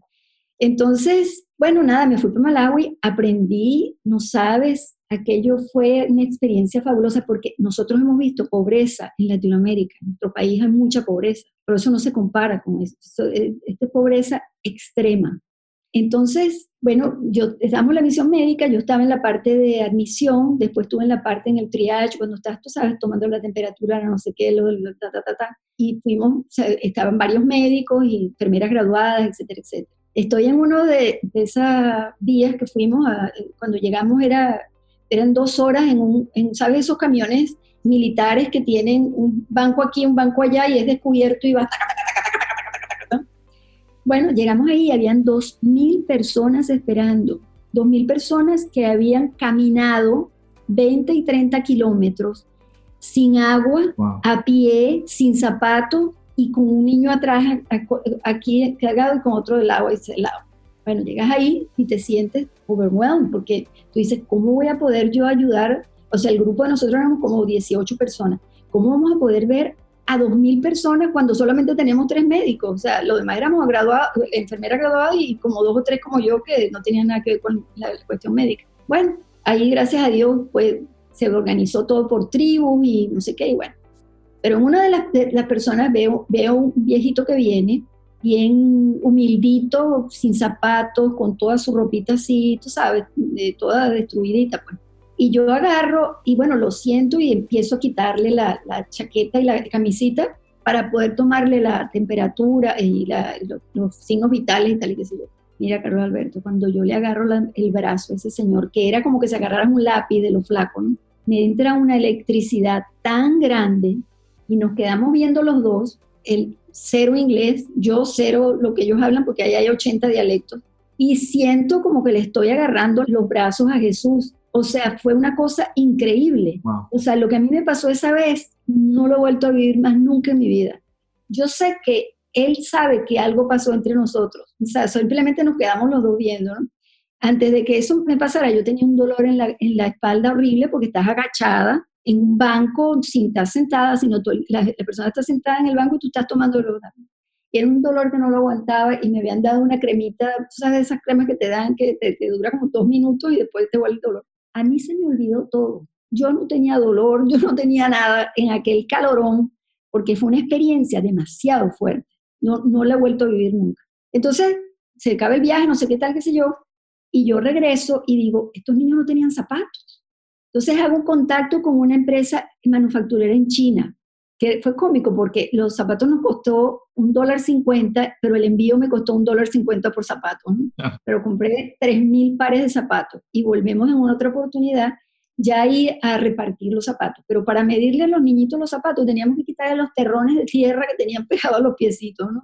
Entonces, bueno, nada, me fui para Malawi, aprendí, no sabes, aquello fue una experiencia fabulosa porque nosotros hemos visto pobreza en Latinoamérica, nuestro país hay mucha pobreza, pero eso no se compara con eso, esta pobreza extrema. Entonces, bueno, yo damos la misión médica, yo estaba en la parte de admisión, después estuve en la parte en el triage, cuando estás, tú sabes, tomando la temperatura, no sé qué, lo, ta, ta, ta, ta, y fuimos, estaban varios médicos y enfermeras graduadas, etcétera, etcétera. Estoy en uno de, esas días que fuimos, cuando llegamos era, eran dos horas en un, en, ¿sabes? Esos camiones militares que tienen un banco aquí, un banco allá y es descubierto y va... Bueno, llegamos ahí y habían dos mil personas esperando, dos mil personas que habían caminado 20 y 30 kilómetros sin agua, a pie, sin zapatos, y con un niño atrás aquí cargado y con otro del lado a ese lado. Bueno, llegas ahí y te sientes overwhelmed porque tú dices, ¿cómo voy a poder yo ayudar? O sea, el grupo de nosotros éramos como 18 personas. ¿Cómo vamos a poder ver a 2.000 personas cuando solamente tenemos tres médicos? O sea, los demás éramos graduados, enfermeras graduadas y como dos o tres como yo que no tenían nada que ver con la cuestión médica. Bueno, ahí gracias a Dios pues se organizó todo por tribus y no sé qué, y bueno, pero en una de las, personas veo, veo un viejito que viene, bien humildito, sin zapatos, con toda su ropita así, tú sabes, toda destruidita. Pues. Y yo agarro y bueno, lo siento y empiezo a quitarle la, chaqueta y la camisita para poder tomarle la temperatura y los, signos vitales y tal y qué sé yo. Mira, Carlos Alberto, cuando yo le agarro el brazo a ese señor, que era como que se agarrara un lápiz de lo flaco, ¿no? me entra una electricidad tan grande y nos quedamos viendo los dos, el cero inglés, yo cero lo que ellos hablan, porque ahí hay 80 dialectos, y siento como que le estoy agarrando los brazos a Jesús. O sea, fue una cosa increíble. O sea, lo que a mí me pasó esa vez, no lo he vuelto a vivir más nunca en mi vida. Yo sé que Él sabe que algo pasó entre nosotros. O sea, simplemente nos quedamos los dos viendo, ¿no? Antes de que eso me pasara, yo tenía un dolor en la, en la espalda horrible porque estás agachada en un banco sin estar sentada, sino la, persona está sentada en el banco y tú estás tomando el Y era un dolor que no lo aguantaba y me habían dado una cremita, tú sabes, esas cremas que te dan que te, dura como dos minutos y después te vuelve el dolor. A mí se me olvidó todo. Yo no tenía dolor, yo no tenía nada en aquel calorón, porque fue una experiencia demasiado fuerte. No, no la he vuelto a vivir nunca. Entonces, se acaba el viaje, no sé qué tal, qué sé yo, y yo regreso y digo, estos niños no tenían zapatos entonces hago un contacto con una empresa manufacturera en China, que fue cómico porque los zapatos nos costó un dólar cincuenta, pero el envío me costó un dólar cincuenta por zapato. Ah. Pero compré tres mil pares de zapatos y volvemos en otra oportunidad ya ahí a repartir los zapatos. Pero para medirle a los niñitos los zapatos teníamos que quitarle los terrones de tierra que tenían pegados a los piecitos, ¿no?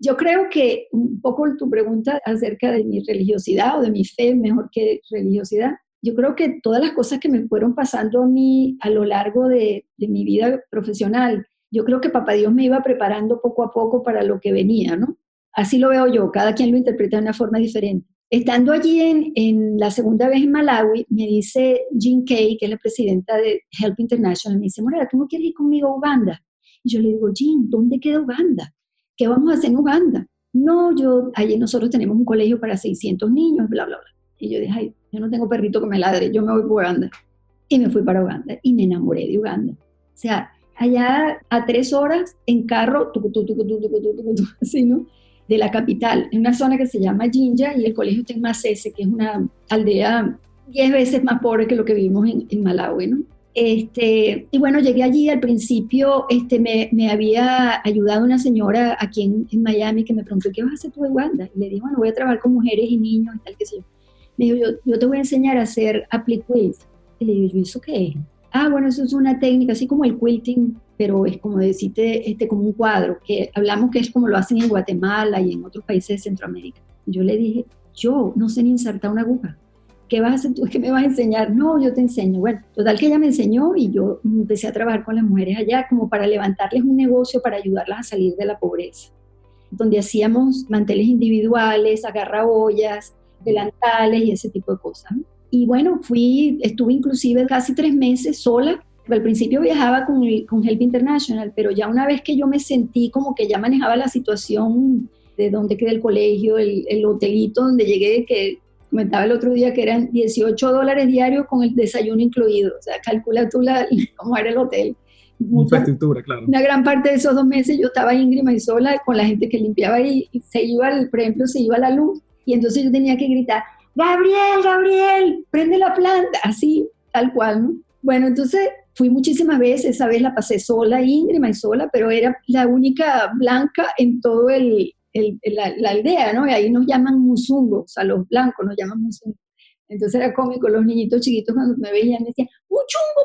Yo creo que un poco tu pregunta acerca de mi religiosidad o de mi fe, mejor que religiosidad, yo creo que todas las cosas que me fueron pasando a mí a lo largo de, mi vida profesional, yo creo que Papá Dios me iba preparando poco a poco para lo que venía, ¿no? Así lo veo yo, cada quien lo interpreta de una forma diferente. Estando allí en, en la segunda vez en Malawi, me dice Jean Kay, que es la presidenta de Help International, me dice, Morera, ¿tú no quieres ir conmigo a Uganda? Y yo le digo, Jean, ¿dónde queda Uganda? ¿Qué vamos a hacer en Uganda? No, yo, allí nosotros tenemos un colegio para 600 niños, bla, bla, bla. Y yo dije, ay, yo no tengo perrito que me ladre, yo me voy para Uganda. Y me fui para Uganda y me enamoré de Uganda. O sea, allá a tres horas en carro, así, ¿no? De la capital, en una zona que se llama Jinja y el colegio está en Masese, que es una aldea diez veces más pobre que lo que vivimos en, en Malawi, ¿no? Este, y bueno, llegué allí, al principio este, me, me había ayudado una señora aquí en, en, Miami que me preguntó, ¿qué vas a hacer tú en Uganda? Y le dije, bueno, voy a trabajar con mujeres y niños y tal, que sé yo. Me dijo, yo, te voy a enseñar a hacer applique quilt. Y le digo, ¿eso qué es? Ah, bueno, eso es una técnica, así como el quilting, pero es como decirte, este, como un cuadro, que hablamos que es como lo hacen en Guatemala y en otros países de Centroamérica. yo le dije, yo no sé ni insertar una aguja. ¿Qué vas a hacer tú? ¿Qué me vas a enseñar? No, yo te enseño. Bueno, total que ella me enseñó y yo empecé a trabajar con las mujeres allá como para levantarles un negocio para ayudarlas a salir de la pobreza, donde hacíamos manteles individuales, agarraollas, delantales y ese tipo de cosas. Y bueno, fui, estuve inclusive casi tres meses sola. Al principio viajaba con, con Help International, pero ya una vez que yo me sentí como que ya manejaba la situación de dónde queda el colegio, el, el hotelito donde llegué, que comentaba el otro día que eran 18 dólares diarios con el desayuno incluido. O sea, calcula tú la, cómo era el hotel. Mucha estructura, claro. Una gran parte de esos dos meses yo estaba íngrima y sola con la gente que limpiaba y, se iba, por ejemplo, se iba la luz y entonces yo tenía que gritar, Gabriel, Gabriel, prende la planta, así, tal cual, ¿no? Bueno, entonces fui muchísimas veces, esa vez la pasé sola, íngrima y sola, pero era la única blanca en todo el, la, aldea, ¿no? Y ahí nos llaman musungos, a los blancos nos llaman musungos. Entonces era cómico, los niñitos chiquitos cuando me veían me decían, muchungo,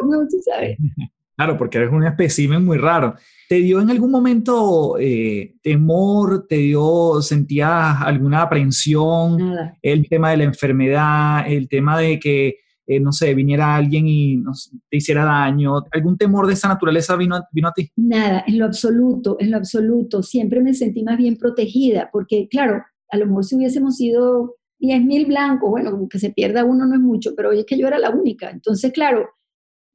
muchungo, ¿no? Tú sabes. Claro, porque eres un espécimen muy raro. ¿Te dio en algún momento eh, temor? ¿Te dio, sentías alguna aprensión? Nada. El tema de la enfermedad, el tema de que eh, no sé, viniera alguien y te hiciera daño? ¿Algún temor de esa naturaleza vino, vino a ti? Nada, en lo absoluto, en lo absoluto. Siempre me sentí más bien protegida, porque claro, a lo mejor si hubiésemos sido 10.000 blancos, bueno, que se pierda uno no es mucho, pero hoy es que yo era la única. Entonces, claro,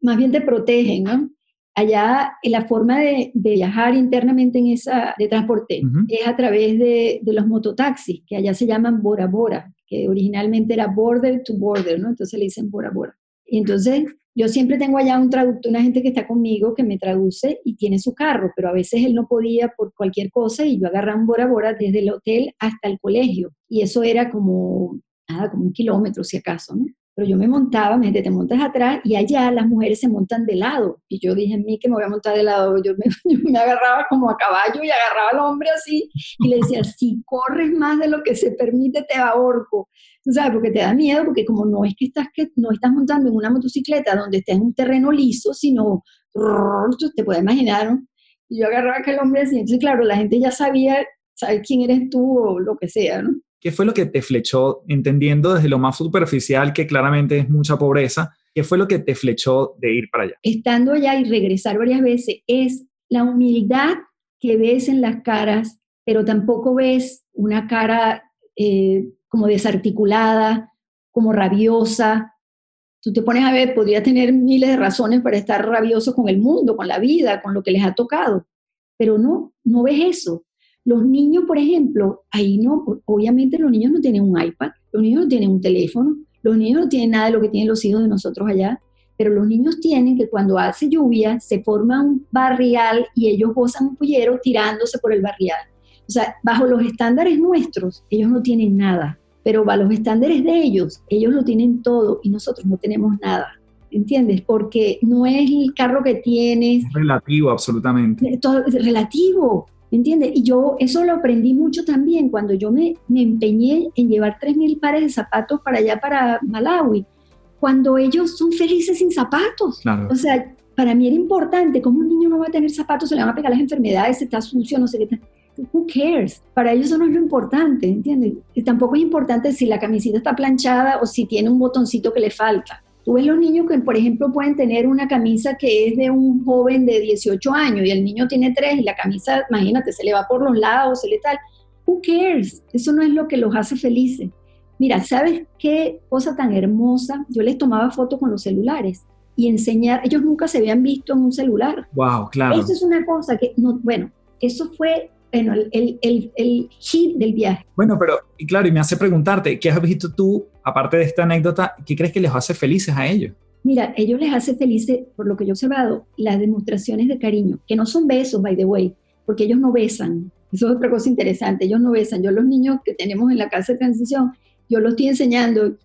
más bien te protegen, ¿no? Allá la forma de, viajar internamente en esa de transporte es a través de, de, los mototaxis, que allá se llaman Bora Bora que originalmente era border to border, ¿no? Entonces le dicen Bora Bora. Y entonces yo siempre tengo allá un traductor, una gente que está conmigo que me traduce y tiene su carro, pero a veces él no podía por cualquier cosa y yo agarraba un Bora Bora desde el hotel hasta el colegio. Y eso era como, nada, como un kilómetro si acaso, ¿no? Pero yo me montaba, me te montas atrás y allá las mujeres se montan de lado. Y yo dije en mí que me voy a montar de lado. Yo me, me agarraba como a caballo y agarraba al hombre así y le decía, si corres más de lo que se permite, te ahorco. Tú sabes, porque te da miedo, porque como no es que estás, que, no estás montando en una motocicleta donde estés en un terreno liso, sino, te puedes imaginar, ¿no? Y yo agarraba a aquel hombre así. Entonces, claro, la gente ya sabía, sabe quién eres tú o lo que sea, ¿no? ¿Qué fue lo que te flechó, entendiendo desde lo más superficial que claramente es mucha pobreza? ¿Qué fue lo que te flechó de ir para allá? Estando allá y regresar varias veces es la humildad que ves en las caras, pero tampoco ves una cara eh, como desarticulada, como rabiosa. Tú te pones a ver, podría tener miles de razones para estar rabioso con el mundo, con la vida, con lo que les ha tocado, pero no, no ves eso. Los niños, por ejemplo, ahí no, obviamente los niños no tienen un iPad, los niños no tienen un teléfono, los niños no tienen nada de lo que tienen los hijos de nosotros allá, pero los niños tienen que cuando hace lluvia se forma un barrial y ellos gozan un pullero tirándose por el barrial. O sea, bajo los estándares nuestros, ellos no tienen nada, pero bajo los estándares de ellos, ellos lo tienen todo y nosotros no tenemos nada. ¿Entiendes? Porque no es el carro que tienes. Es relativo, absolutamente. Es relativo. ¿Entiendes? Y yo eso lo aprendí mucho también cuando yo me, me empeñé en llevar 3.000 pares de zapatos para allá, para Malawi, cuando ellos son felices sin zapatos. O sea, para mí era importante, como un niño no va a tener zapatos, se le van a pegar las enfermedades, está sucio, no sé qué. Who cares? Para ellos eso no es lo importante, ¿entiendes? Y tampoco es importante si la camiseta está planchada o si tiene un botoncito que le falta. Tú ves los niños que, por ejemplo, pueden tener una camisa que es de un joven de 18 años y el niño tiene 3 y la camisa, imagínate, se le va por los lados, se le tal. Who cares? Eso no es lo que los hace felices. Mira, ¿sabes qué cosa tan hermosa? Yo les tomaba fotos con los celulares y enseñar, ellos nunca se habían visto en un celular. Wow, claro. Eso es una cosa que, no, bueno, eso fue bueno, el, el, el, hit del viaje. Bueno, pero y claro, y me hace preguntarte, ¿qué has visto tú, aparte de esta anécdota, qué crees que les hace felices a ellos? Mira, ellos les hace felices, por lo que yo he observado, las demostraciones de cariño, que no son besos, by the way, porque ellos no besan. Eso es otra cosa interesante, ellos no besan. Yo los niños que tenemos en la casa de transición, yo los estoy enseñando,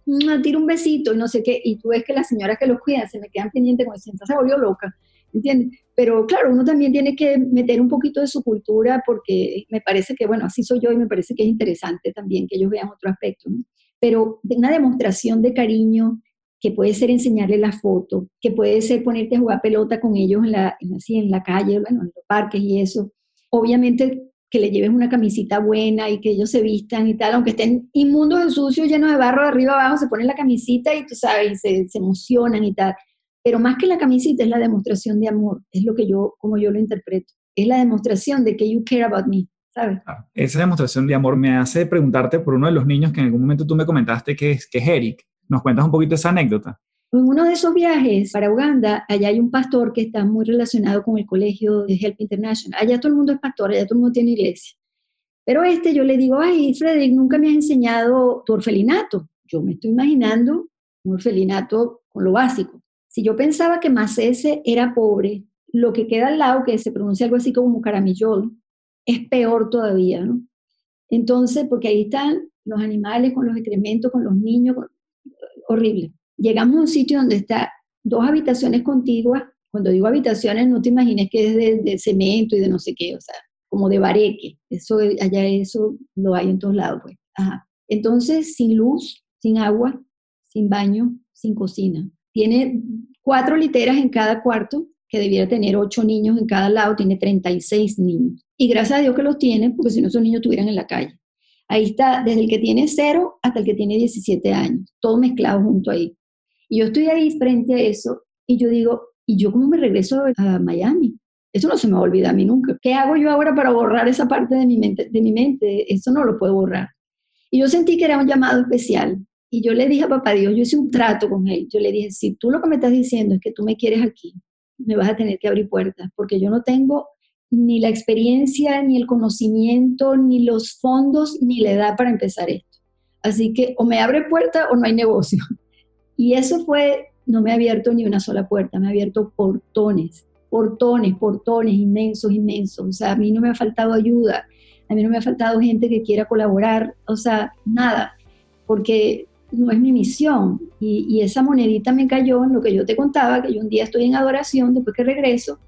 tira un besito y no sé qué, y tú ves que las señoras que los cuidan se me quedan pendientes como si se volvió loca. ¿entiendes? Pero claro, uno también tiene que meter un poquito de su cultura porque me parece que, bueno, así soy yo y me parece que es interesante también que ellos vean otro aspecto, ¿no? Pero una demostración de cariño que puede ser enseñarle la foto, que puede ser ponerte a jugar pelota con ellos en la, así, en la calle, bueno, en los parques y eso. Obviamente que le lleves una camisita buena y que ellos se vistan y tal, aunque estén inmundos y sucios, llenos de barro de arriba abajo, se ponen la camisita y tú sabes, se, se emocionan y tal. Pero más que la camisita es la demostración de amor, es lo que yo, como yo lo interpreto. Es la demostración de que you care about me, ¿sabes? Esa demostración de amor me hace preguntarte por uno de los niños que en algún momento tú me comentaste que es, que es Eric. ¿Nos cuentas un poquito esa anécdota? En uno de esos viajes para Uganda, allá hay un pastor que está muy relacionado con el colegio de Help International. Allá todo el mundo es pastor, allá todo el mundo tiene iglesia. Pero este yo le digo, ay, Frederick, nunca me has enseñado tu orfelinato. Yo me estoy imaginando un orfelinato con lo básico. Si yo pensaba que Macese era pobre, lo que queda al lado, que se pronuncia algo así como caramillol, es peor todavía, ¿no? Entonces, porque ahí están los animales con los excrementos, con los niños, horrible. Llegamos a un sitio donde está dos habitaciones contiguas. Cuando digo habitaciones, no te imagines que es de, cemento y de no sé qué, o sea, como de bareque. Eso, allá eso lo hay en todos lados, pues. Entonces, sin luz, sin agua, sin baño, sin cocina. Tiene cuatro literas en cada cuarto, que debiera tener ocho niños en cada lado, tiene 36 niños. Y gracias a Dios que los tiene, porque si no esos niños estuvieran en la calle. Ahí está, desde el que tiene cero hasta el que tiene 17 años, todo mezclado junto ahí. Y yo estoy ahí frente a eso y yo digo, ¿y yo cómo me regreso a Miami? Eso no se me va a a mí nunca. ¿Qué hago yo ahora para borrar esa parte de mi mente? De mi mente? Eso no lo puedo borrar. Y yo sentí que era un llamado especial. Y yo le dije a papá Dios, yo hice un trato con él. Yo le dije, si tú lo que me estás diciendo es que tú me quieres aquí, me vas a tener que abrir puertas, porque yo no tengo ni la experiencia, ni el conocimiento, ni los fondos, ni la edad para empezar esto. Así que o me abre puerta o no hay negocio. Y eso fue, no me ha abierto ni una sola puerta, me ha abierto portones, portones, portones inmensos, inmensos. O sea, a mí no me ha faltado ayuda, a mí no me ha faltado gente que quiera colaborar, o sea, nada, porque no es mi misión. Y, y esa monedita me cayó en lo que yo te contaba, que yo un día estoy en adoración, después que regreso,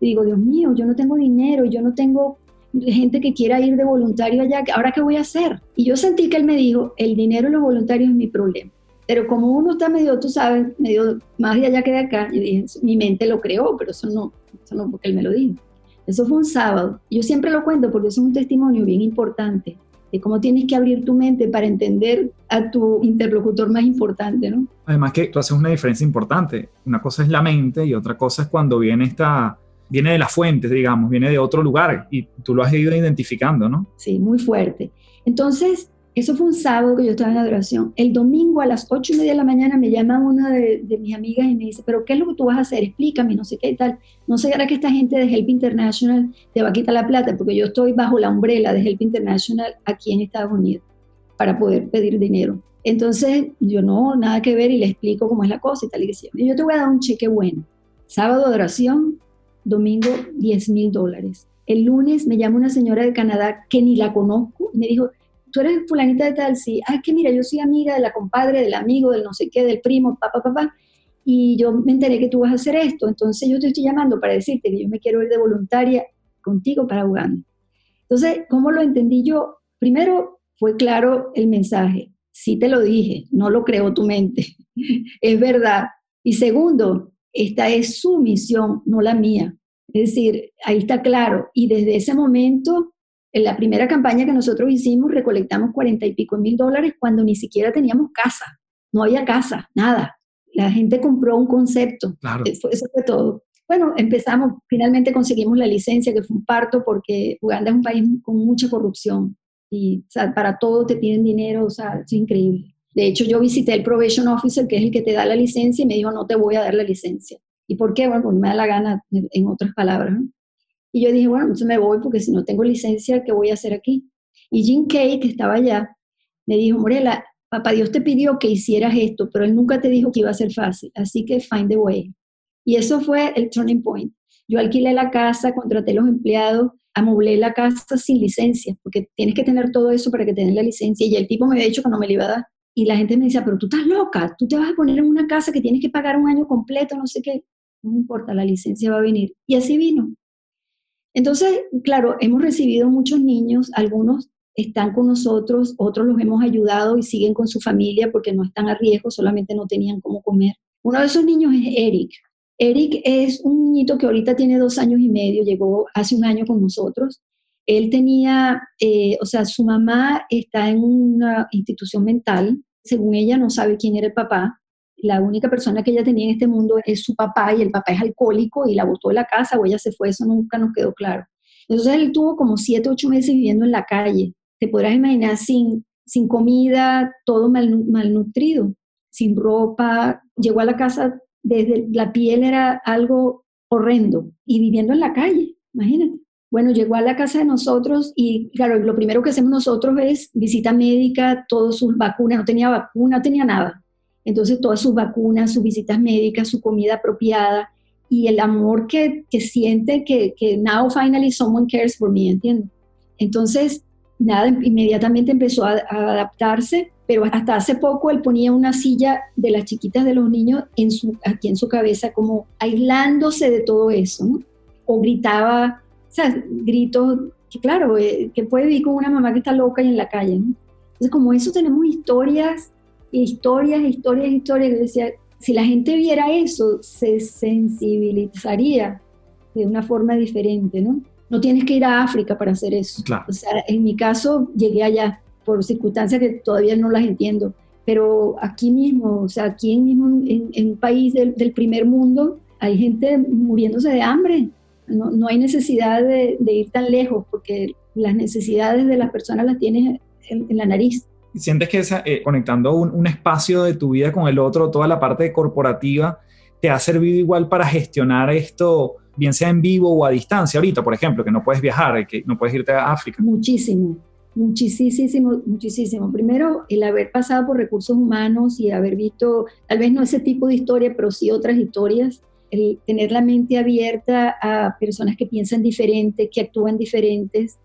y digo, Dios mío, yo no tengo dinero, yo no tengo gente que quiera ir de voluntario allá, ¿ahora qué voy a hacer? Y yo sentí que él me dijo, el dinero y los voluntarios es mi problema. Pero como uno está medio, tú sabes, medio más de allá que de acá, dije, mi mente lo creó, pero eso no, eso no porque él me lo dijo. Eso fue un sábado. Yo siempre lo cuento porque eso es un testimonio bien importante de cómo tienes que abrir tu mente para entender a tu interlocutor más importante, ¿no? Además que tú haces una diferencia importante. Una cosa es la mente y otra cosa es cuando viene esta, viene de las fuentes, digamos, viene de otro lugar y tú lo has ido identificando, ¿no? Sí, muy fuerte. Entonces, eso fue un sábado que yo estaba en adoración. El domingo a las ocho y media de la mañana me llama una de, mis amigas y me dice, pero ¿qué es lo que tú vas a hacer? Explícame, no sé qué y tal. No sé, ahora que esta gente de Help International te va a quitar la plata, porque yo estoy bajo la umbrela de Help International aquí en Estados Unidos para poder pedir dinero. Entonces, yo no, nada que ver y le explico cómo es la cosa y tal. Y decía, yo te voy a dar un cheque bueno. Sábado adoración, domingo 10 mil dólares. El lunes me llama una señora de Canadá que ni la conozco y me dijo, tú eres fulanita de tal, sí, ah, que mira, yo soy amiga de la compadre, del amigo, del no sé qué, del primo, papá, papá, y yo me enteré que tú vas a hacer esto, entonces yo te estoy llamando para decirte que yo me quiero ir de voluntaria contigo para Uganda. Entonces, ¿cómo lo entendí yo? Primero, fue claro el mensaje, sí te lo dije, no lo creó tu mente, es verdad. Y segundo, esta es su misión, no la mía. Es decir, ahí está claro. Y desde ese momento en la primera campaña que nosotros hicimos recolectamos cuarenta y pico mil dólares cuando ni siquiera teníamos casa, no había casa, nada. La gente compró un concepto, claro. Eh, eso fue todo. Bueno, empezamos, finalmente conseguimos la licencia, que fue un parto, porque Uganda es un país con mucha corrupción y para todo te piden dinero, o sea, es increíble. De hecho, yo visité el probation officer, que es el que te da la licencia, y me dijo, no te voy a dar la licencia. ¿Y por qué? Bueno, pues me da la gana, en otras palabras. ¿no? Y yo dije, bueno, entonces me voy porque si no tengo licencia, ¿qué voy a hacer aquí? Y Jim Kay, que estaba allá, me dijo, Morela, papá Dios te pidió que hicieras esto, pero él nunca te dijo que iba a ser fácil, así que find the way. Y eso fue el turning point. Yo alquilé la casa, contraté los empleados, amoblé la casa sin licencia, porque tienes que tener todo eso para que tengas la licencia. Y el tipo me había dicho que no me la iba a dar. Y la gente me decía, pero tú estás loca, tú te vas a poner en una casa que tienes que pagar un año completo, no sé qué. No importa, la licencia va a venir. Y así vino. Entonces, claro, hemos recibido muchos niños, algunos están con nosotros, otros los hemos ayudado y siguen con su familia porque no están a riesgo, solamente no tenían cómo comer. Uno de esos niños es Eric. Eric es un niñito que ahorita tiene dos años y medio, llegó hace un año con nosotros Él tenía, eh, o sea, su mamá está en una institución mental, según ella no sabe quién era el papá, la única persona que ella tenía en este mundo es su papá y el papá es alcohólico y la botó de la casa o ella se fue, eso nunca nos quedó claro. Entonces él tuvo como siete, ocho meses viviendo en la calle. Te podrás imaginar sin, sin comida, todo mal, malnutrido, sin ropa. Llegó a la casa, desde la piel era algo horrendo y viviendo en la calle, imagínate. Bueno, llegó a la casa de nosotros y claro, lo primero que hacemos nosotros es visita médica, todas sus vacunas, no tenía vacuna, no tenía nada. Entonces todas sus vacunas, sus visitas médicas, su comida apropiada y el amor que, que siente que, que now finally someone cares for me, ¿entiendes? Entonces, nada, inmediatamente empezó a, adaptarse, pero hasta hace poco él ponía una silla de las chiquitas de los niños en su, aquí en su cabeza, como aislándose de todo eso, ¿no? O gritaba, o sea, gritos, que claro, eh, que puede vivir con una mamá que está loca y en la calle, ¿no? Entonces, como eso tenemos historias historias, historias, historias. Yo decía, si la gente viera eso, se sensibilizaría de una forma diferente, ¿no? No tienes que ir a África para hacer eso. O sea, en mi caso llegué allá por circunstancias que todavía no las entiendo, pero aquí mismo, o sea, aquí mismo en, un país del, primer mundo, hay gente muriéndose de hambre. No, no hay necesidad de, ir tan lejos porque las necesidades de las personas las tienes en la nariz sientes que esa, eh, conectando un, espacio de tu vida con el otro, toda la parte corporativa, te ha servido igual para gestionar esto, bien sea en vivo o a distancia ahorita, por ejemplo, que no puedes viajar, que no puedes irte a África? Muchísimo, muchísimo, muchísimo. Primero, el haber pasado por recursos humanos y haber visto, tal vez no ese tipo de historia, pero sí otras historias, el tener la mente abierta a personas que piensan diferente, que actúan diferentes,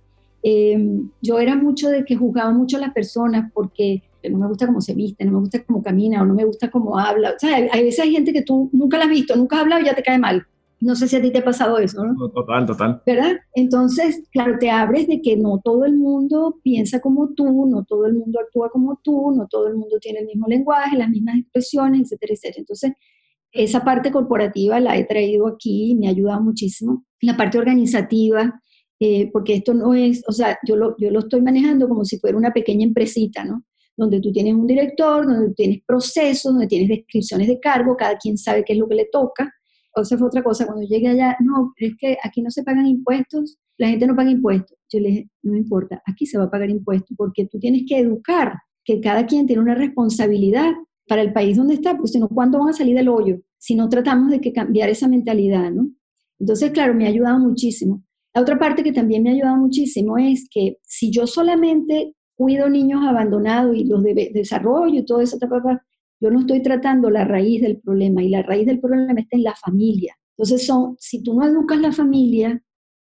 Em, yo era mucho de que juzgaba mucho a las personas porque no me gusta cómo se viste, no me gusta cómo camina o no me gusta cómo habla. O sea, hay veces hay gente que tú nunca la has visto, nunca has hablado y ya te cae mal. No sé si a ti te ha pasado eso, ¿no? Total, total. ¿Verdad? Entonces, claro, te abres de que no todo el mundo piensa como tú, no todo el mundo actúa como tú, no todo el mundo tiene el mismo lenguaje, las mismas expresiones, etcétera, etcétera. Entonces, esa parte corporativa la he traído aquí, me ha ayudado muchísimo. La parte organizativa, eh, porque esto no es, o sea, yo lo, yo lo estoy manejando como si fuera una pequeña empresita, ¿no? Donde tú tienes un director, donde tienes procesos, donde tienes descripciones de cargo, cada quien sabe qué es lo que le toca. O sea, fue otra cosa, cuando llegué allá, no, es que aquí no se pagan impuestos, la gente no paga impuestos. Yo le dije, no me importa, aquí se va a pagar impuestos, porque tú tienes que educar que cada quien tiene una responsabilidad para el país donde está, porque si no, ¿cuándo van a salir del hoyo? Si no tratamos de que cambiar esa mentalidad, ¿no? Entonces, claro, me ha ayudado muchísimo. La otra parte que también me ha ayudado muchísimo es que si yo solamente cuido niños abandonados y los de desarrollo y todo eso, yo no estoy tratando la raíz del problema y la raíz del problema está en la familia. Entonces, son, si tú no educas la familia,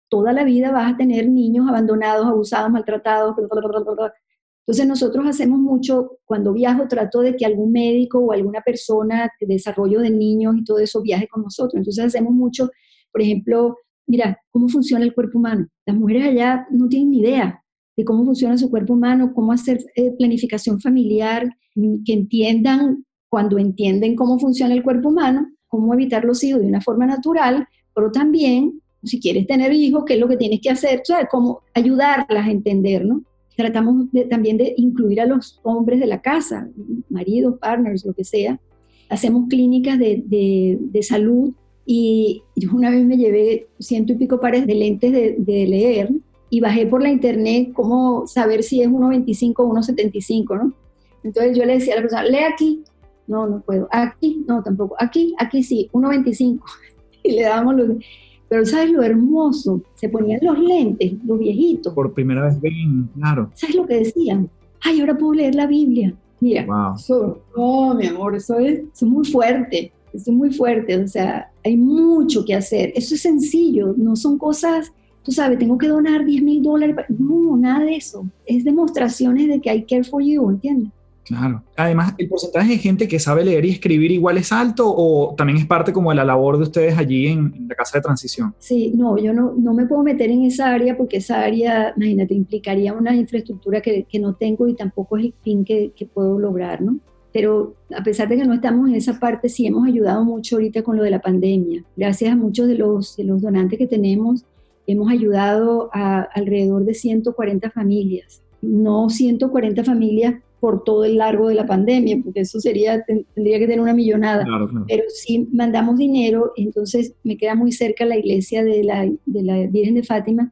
toda la vida vas a tener niños abandonados, abusados, maltratados. Entonces nosotros hacemos mucho, cuando viajo trato de que algún médico o alguna persona de desarrollo de niños y todo eso viaje con nosotros. Entonces hacemos mucho, por ejemplo, mira, cómo funciona el cuerpo humano. Las mujeres allá no tienen ni idea de cómo funciona su cuerpo humano, cómo hacer eh, planificación familiar, mm, que entiendan, cuando entienden cómo funciona el cuerpo humano, cómo evitar los hijos de una forma natural, pero también, si quieres tener hijos, qué es lo que tienes que hacer, ¿sabes? Cómo ayudarlas a entender, ¿no? Tratamos también de incluir a los hombres de la casa, maridos, partners, lo que sea. Hacemos clínicas de, de, de salud y yo una vez me llevé ciento y pico pares de lentes de, leer y bajé por la internet cómo saber si es 1.25 o 1.75, ¿no? Entonces yo le decía a la persona, lee aquí. No, no puedo. Aquí, no, tampoco. Aquí, aquí sí, 1.25. Y le dábamos los... Pero ¿sabes lo hermoso? Se ponían los lentes, los viejitos. Por primera vez ven, claro. ¿Sabes lo que decían? Ay, ahora puedo leer la Biblia. Mira, wow. eso, oh, mi amor, eso es, eso es muy fuerte. Eso es muy fuerte, o sea, hay mucho que hacer. Eso es sencillo, no son cosas, tú sabes, tengo que donar 10 mil dólares. No, nada de eso. Es demostraciones de que hay care for you, ¿entiendes? Claro. Además, ¿el porcentaje de gente que sabe leer y escribir igual es alto o también es parte como de la labor de ustedes allí en, la casa de transición? Sí, no, yo no, no, me puedo meter en esa área porque esa área, imagínate, implicaría una infraestructura que, que no tengo y tampoco es el fin que, que puedo lograr, ¿no? Pero a pesar de que no estamos en esa parte, sí hemos ayudado mucho ahorita con lo de la pandemia. Gracias a muchos de los, de los donantes que tenemos, hemos ayudado a alrededor de 140 familias. No 140 familias por todo el largo de la pandemia, porque eso sería, tendría que tener una millonada. Pero sí mandamos dinero, entonces me queda muy cerca la iglesia de la, de la Virgen de Fátima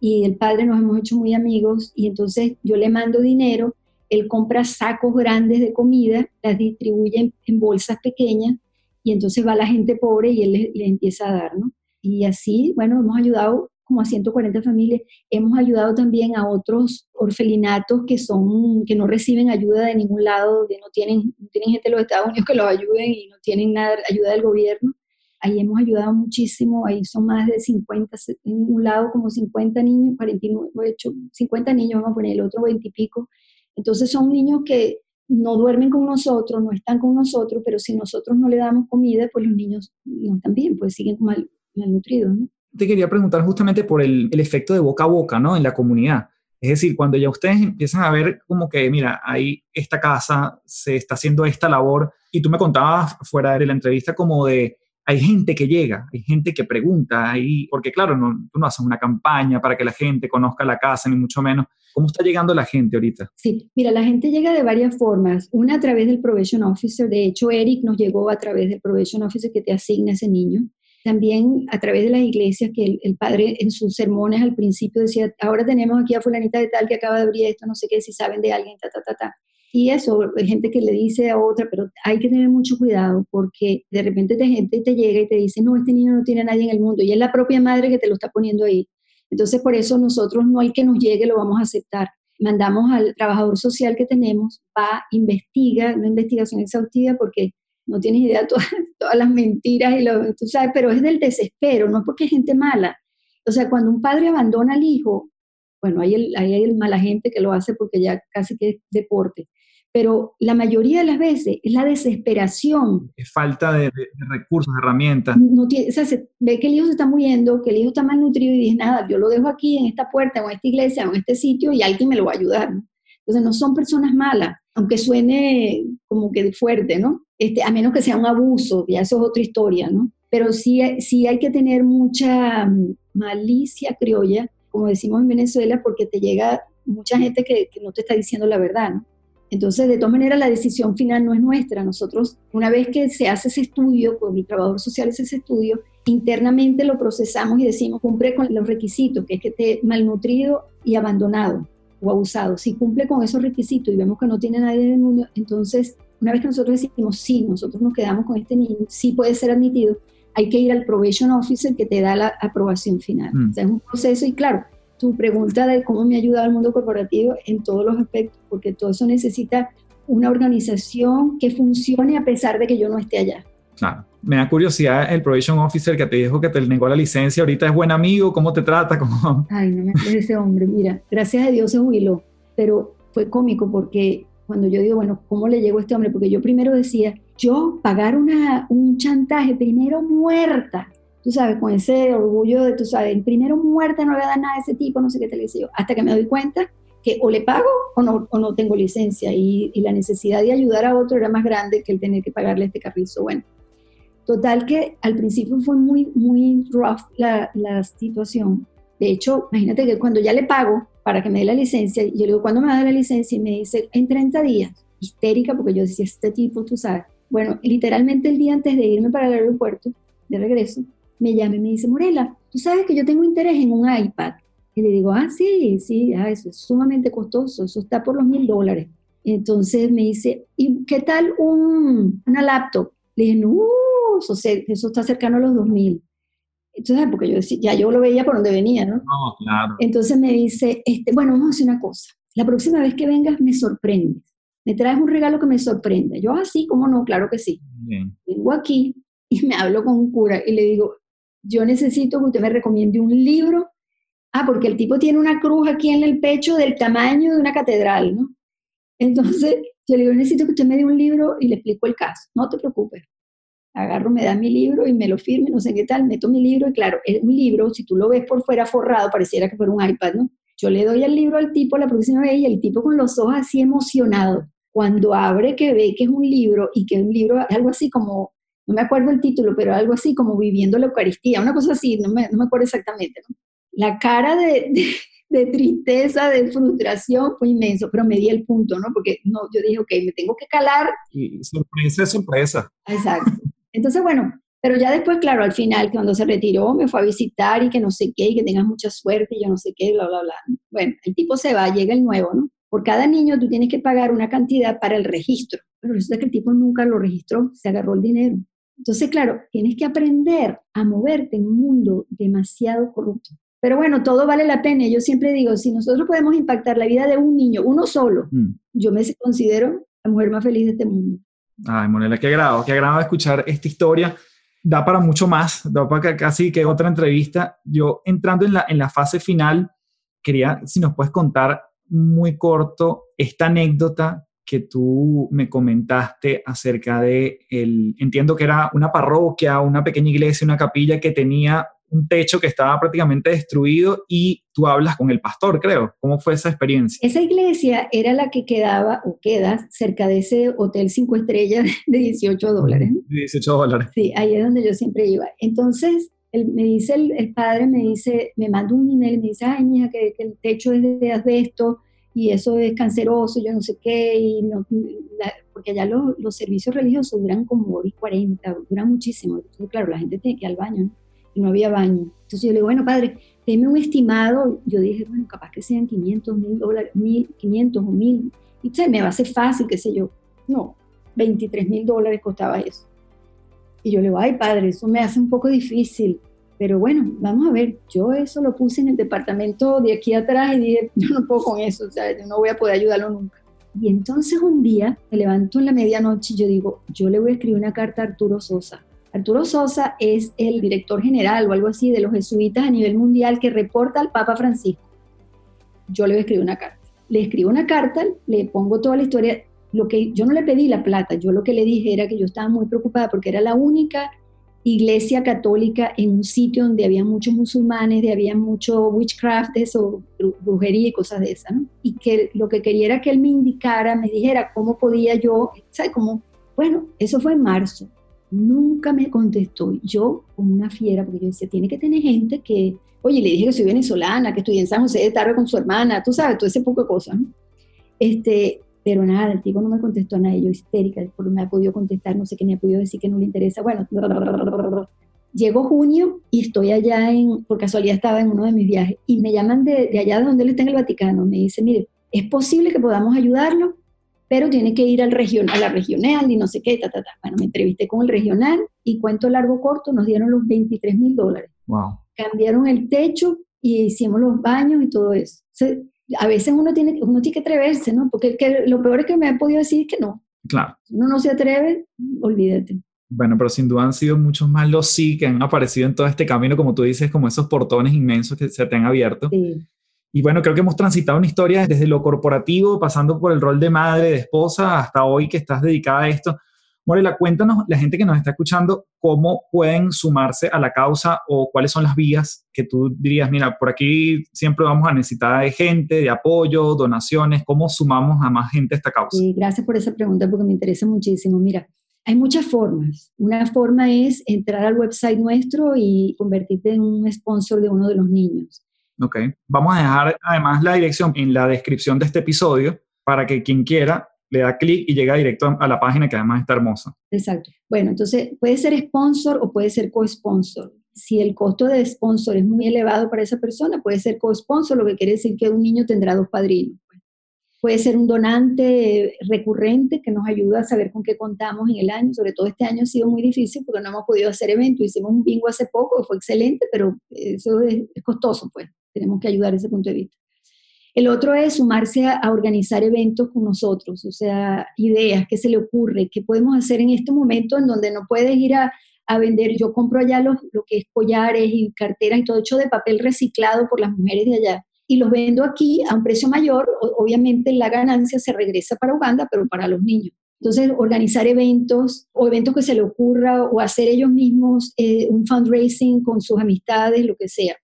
y el padre nos hemos hecho muy amigos y entonces yo le mando dinero, él compra sacos grandes de comida, las distribuye en, bolsas pequeñas y entonces va la gente pobre y él le, le empieza a dar, ¿no? Y así, bueno, hemos ayudado como a 140 familias. Hemos ayudado también a otros orfelinatos que, son, que no reciben ayuda de ningún lado, que no tienen, tienen gente de los Estados Unidos que los ayuden y no tienen nada, ayuda del gobierno. Ahí hemos ayudado muchísimo, ahí son más de 50, en un lado como 50 niños, 49, 50 niños, vamos a poner el otro 20 y pico. Entonces son niños que no duermen con nosotros, no están con nosotros, pero si nosotros no le damos comida, pues los niños no están bien, pues siguen mal, malnutridos. ¿no? te quería preguntar justamente por el, efecto de boca a boca, ¿no? En la comunidad. Es decir, cuando ya ustedes empiezan a ver como que, mira, hay esta casa, se está haciendo esta labor, y tú me contabas fuera de la entrevista como de, hay gente que llega, hay gente que pregunta, ahí, porque claro, no, tú no haces una campaña para que la gente conozca la casa, ni mucho menos. ¿Cómo está llegando la gente ahorita? Sí, mira, la gente llega de varias formas. Una a través del Probation Officer, de hecho, Eric nos llegó a través del Probation Officer que te asigna ese niño también a través de las iglesias, que el, padre en sus sermones al principio decía, ahora tenemos aquí a fulanita de tal que acaba de abrir esto, no sé qué, si saben de alguien, ta, ta, ta, ta. Y eso, hay gente que le dice a otra, pero hay que tener mucho cuidado porque de repente te gente te llega y te dice, no, este niño no tiene a nadie en el mundo y es la propia madre que te lo está poniendo ahí. Entonces, por eso nosotros no hay que nos llegue, lo vamos a aceptar. Mandamos al trabajador social que tenemos, va, investiga, una investigación exhaustiva porque no tienes idea de todas, todas las mentiras y lo, tú sabes, pero es del desespero, no porque es gente mala. O sea, cuando un padre abandona al hijo, bueno, hay el, hay el mala gente que lo hace porque ya casi que es deporte, pero la mayoría de las veces es la desesperación. Es falta de, recursos, de herramientas. No tiene, o sea, se ve que el hijo se está muriendo, que el hijo está malnutrido y dice, nada, yo lo dejo aquí en esta puerta o en esta iglesia o en este sitio y alguien me lo va a ayudar. Entonces no son personas malas, aunque suene como que fuerte, ¿no? Este, a menos que sea un abuso, ya eso es otra historia, ¿no? Pero sí, sí hay que tener mucha mm, malicia criolla, como decimos en Venezuela, porque te llega mucha gente que, no te está diciendo la verdad, ¿no? Entonces, de todas maneras, la decisión final no es nuestra. Nosotros, una vez que se hace ese estudio, con el trabajador social hace ese estudio, internamente lo procesamos y decimos, cumple con los requisitos, que es que esté malnutrido y abandonado o abusado. Si cumple con esos requisitos y vemos que no tiene nadie en el mundo, entonces una vez que nosotros decimos, sí, nosotros nos quedamos con este niño, sí puede ser admitido, hay que ir al probation officer que te da la aprobación final. Mm. O sea, es un proceso y claro, tu pregunta de cómo me ha ayudado el mundo corporativo en todos los aspectos, porque todo eso necesita una organización que funcione a pesar de que yo no esté allá. Claro. Me da curiosidad el probation officer que te dijo que te negó la licencia, ahorita es buen amigo, ¿cómo te trata? ¿Cómo? Ay, no me acuerdo ese hombre, mira, gracias a Dios se jubiló, pero fue cómico porque cuando yo digo, bueno, ¿cómo le llegó a este hombre? Porque yo primero decía, yo pagar una, un chantaje, primero muerta, tú sabes, con ese orgullo de, tú sabes, primero muerta no le voy a dar nada a ese tipo, no sé qué te le decía yo, hasta que me doy cuenta que o le pago o no, o no tengo licencia y, y, la necesidad de ayudar a otro era más grande que el tener que pagarle este carrizo. Bueno, total que al principio fue muy, muy rough la, la situación. De hecho, imagínate que cuando ya le pago, para que me dé la licencia. Yo le digo, ¿cuándo me va a dar la licencia? Y me dice, en 30 días. Histérica, porque yo decía, este tipo, tú sabes. Bueno, literalmente el día antes de irme para el aeropuerto, de regreso, me llama y me dice, Morela, tú sabes que yo tengo interés en un iPad. Y le digo, ah, sí, sí, ah, eso es sumamente costoso, eso está por los mil dólares. Entonces me dice, ¿y qué tal un, una laptop? Le dije, no, eso, eso está cercano a los dos mil. Entonces, porque yo decía, ya yo lo veía por donde venía, ¿no? No, claro. Entonces me dice, este, bueno, vamos a hacer una cosa. La próxima vez que vengas me sorprendes. Me traes un regalo que me sorprenda. Yo, así, ah, ¿cómo no? Claro que sí. Vengo aquí y me hablo con un cura y le digo, yo necesito que usted me recomiende un libro. Ah, porque el tipo tiene una cruz aquí en el pecho del tamaño de una catedral, ¿no? Entonces, yo le digo, necesito que usted me dé un libro y le explico el caso. No te preocupes agarro, me da mi libro y me lo firme, no sé qué tal, meto mi libro y claro, es un libro, si tú lo ves por fuera forrado, pareciera que fuera un iPad, ¿no? Yo le doy el libro al tipo la próxima vez y el tipo con los ojos así emocionado, cuando abre que ve que es un libro y que es un libro, algo así como, no me acuerdo el título, pero algo así como Viviendo la Eucaristía, una cosa así, no me, no me acuerdo exactamente, ¿no? la cara de, de, tristeza, de frustración fue inmenso, pero me di el punto, ¿no? Porque no, yo dije, ok, me tengo que calar. Y sorpresa, sorpresa. Exacto. Entonces, bueno, pero ya después, claro, al final, cuando se retiró, me fue a visitar y que no sé qué, y que tengas mucha suerte y yo no sé qué, bla, bla, bla. Bueno, el tipo se va, llega el nuevo, ¿no? Por cada niño tú tienes que pagar una cantidad para el registro, pero resulta que el tipo nunca lo registró, se agarró el dinero. Entonces, claro, tienes que aprender a moverte en un mundo demasiado corrupto. Pero bueno, todo vale la pena. Yo siempre digo, si nosotros podemos impactar la vida de un niño, uno solo, mm. yo me considero la mujer más feliz de este mundo. Ay, Monela, qué agrado, qué agrado escuchar esta historia. Da para mucho más, da para casi que otra entrevista. Yo entrando en la, en la fase final, quería, si nos puedes contar muy corto esta anécdota que tú me comentaste acerca de el, entiendo que era una parroquia, una pequeña iglesia, una capilla que tenía un techo que estaba prácticamente destruido y tú hablas con el pastor, creo. ¿Cómo fue esa experiencia? Esa iglesia era la que quedaba o queda cerca de ese hotel cinco estrellas de 18 dólares. 18 dólares. Sí, ahí es donde yo siempre iba. Entonces, me dice el, padre, me dice, me manda un email me dice, ay, mija, que, que, el techo es de asbesto y eso es canceroso, yo no sé qué, y no, porque allá los, servicios religiosos duran como hora y 40, duran muchísimo. Entonces, claro, la gente tiene que ir al baño, y no había baño. Entonces yo le digo, bueno, padre, deme un estimado. Yo dije, bueno, capaz que sean 500 mil dólares, 500 o 1000. Y usted me va a hacer fácil, qué sé yo. No, 23 mil dólares costaba eso. Y yo le digo, ay, padre, eso me hace un poco difícil. Pero bueno, vamos a ver, yo eso lo puse en el departamento de aquí atrás y dije, yo no puedo con eso, o sea, yo no voy a poder ayudarlo nunca. Y entonces un día me levanto en la medianoche y yo digo, yo le voy a escribir una carta a Arturo Sosa. Arturo Sosa es el director general o algo así de los jesuitas a nivel mundial que reporta al Papa Francisco. Yo le voy a escribir una carta. Le escribo una carta, le pongo toda la historia. Lo que yo no le pedí la plata, yo lo que le dije era que yo estaba muy preocupada porque era la única iglesia católica en un sitio donde había muchos musulmanes, donde había mucho witchcraft, eso, brujería y cosas de esas, ¿no? Y que lo que quería era que él me indicara, me dijera cómo podía yo, ¿sabes? Como, bueno, eso fue en marzo, nunca me contestó, yo como una fiera, porque yo decía, tiene que tener gente que, oye, le dije que soy venezolana, que estoy en San José de Tarde con su hermana, tú sabes, todo ese poco de cosas, ¿no? Este, pero nada, el tipo no me contestó nada, yo histérica, porque me ha podido contestar, no sé qué me ha podido decir que no le interesa. Bueno, llegó junio y estoy allá en, por casualidad estaba en uno de mis viajes, y me llaman de, de allá de donde él está en el Vaticano, me dice, mire, es posible que podamos ayudarlo, pero tiene que ir al region, a la regional y no sé qué, ta, ta, ta. Bueno, me entrevisté con el regional y cuento largo corto, nos dieron los 23 mil dólares. Wow. Cambiaron el techo y hicimos los baños y todo eso a veces uno tiene, uno tiene que atreverse, ¿no? Porque lo peor es que me han podido decir que no. Claro. Si uno no se atreve, olvídate. Bueno, pero sin duda han sido muchos más los sí que han aparecido en todo este camino, como tú dices, como esos portones inmensos que se te han abierto. Sí. Y bueno, creo que hemos transitado una historia desde lo corporativo, pasando por el rol de madre, de esposa, hasta hoy que estás dedicada a esto. Morela, cuéntanos, la gente que nos está escuchando, cómo pueden sumarse a la causa o cuáles son las vías que tú dirías, mira, por aquí siempre vamos a necesitar de gente, de apoyo, donaciones, ¿cómo sumamos a más gente a esta causa? Sí, gracias por esa pregunta porque me interesa muchísimo. Mira, hay muchas formas. Una forma es entrar al website nuestro y convertirte en un sponsor de uno de los niños. Ok, vamos a dejar además la dirección en la descripción de este episodio para que quien quiera le da clic y llega directo a la página que además está hermosa. Exacto. Bueno, entonces puede ser sponsor o puede ser co-sponsor. Si el costo de sponsor es muy elevado para esa persona, puede ser co-sponsor, lo que quiere decir que un niño tendrá dos padrinos. Puede ser un donante recurrente que nos ayuda a saber con qué contamos en el año. Sobre todo este año ha sido muy difícil porque no hemos podido hacer eventos. Hicimos un bingo hace poco, fue excelente, pero eso es, es costoso, pues. Tenemos que ayudar ese punto de vista. El otro es sumarse a, organizar eventos con nosotros, o sea, ideas, qué se le ocurre, qué podemos hacer en este momento en donde no puedes ir a, vender. Yo compro allá lo que es collares y carteras y todo hecho de papel reciclado por las mujeres de allá y los vendo aquí a un precio mayor. obviamente la ganancia se regresa para Uganda, pero para los niños. Entonces, organizar eventos o eventos que se le ocurra o hacer ellos mismos eh, un fundraising con sus amistades, lo que sea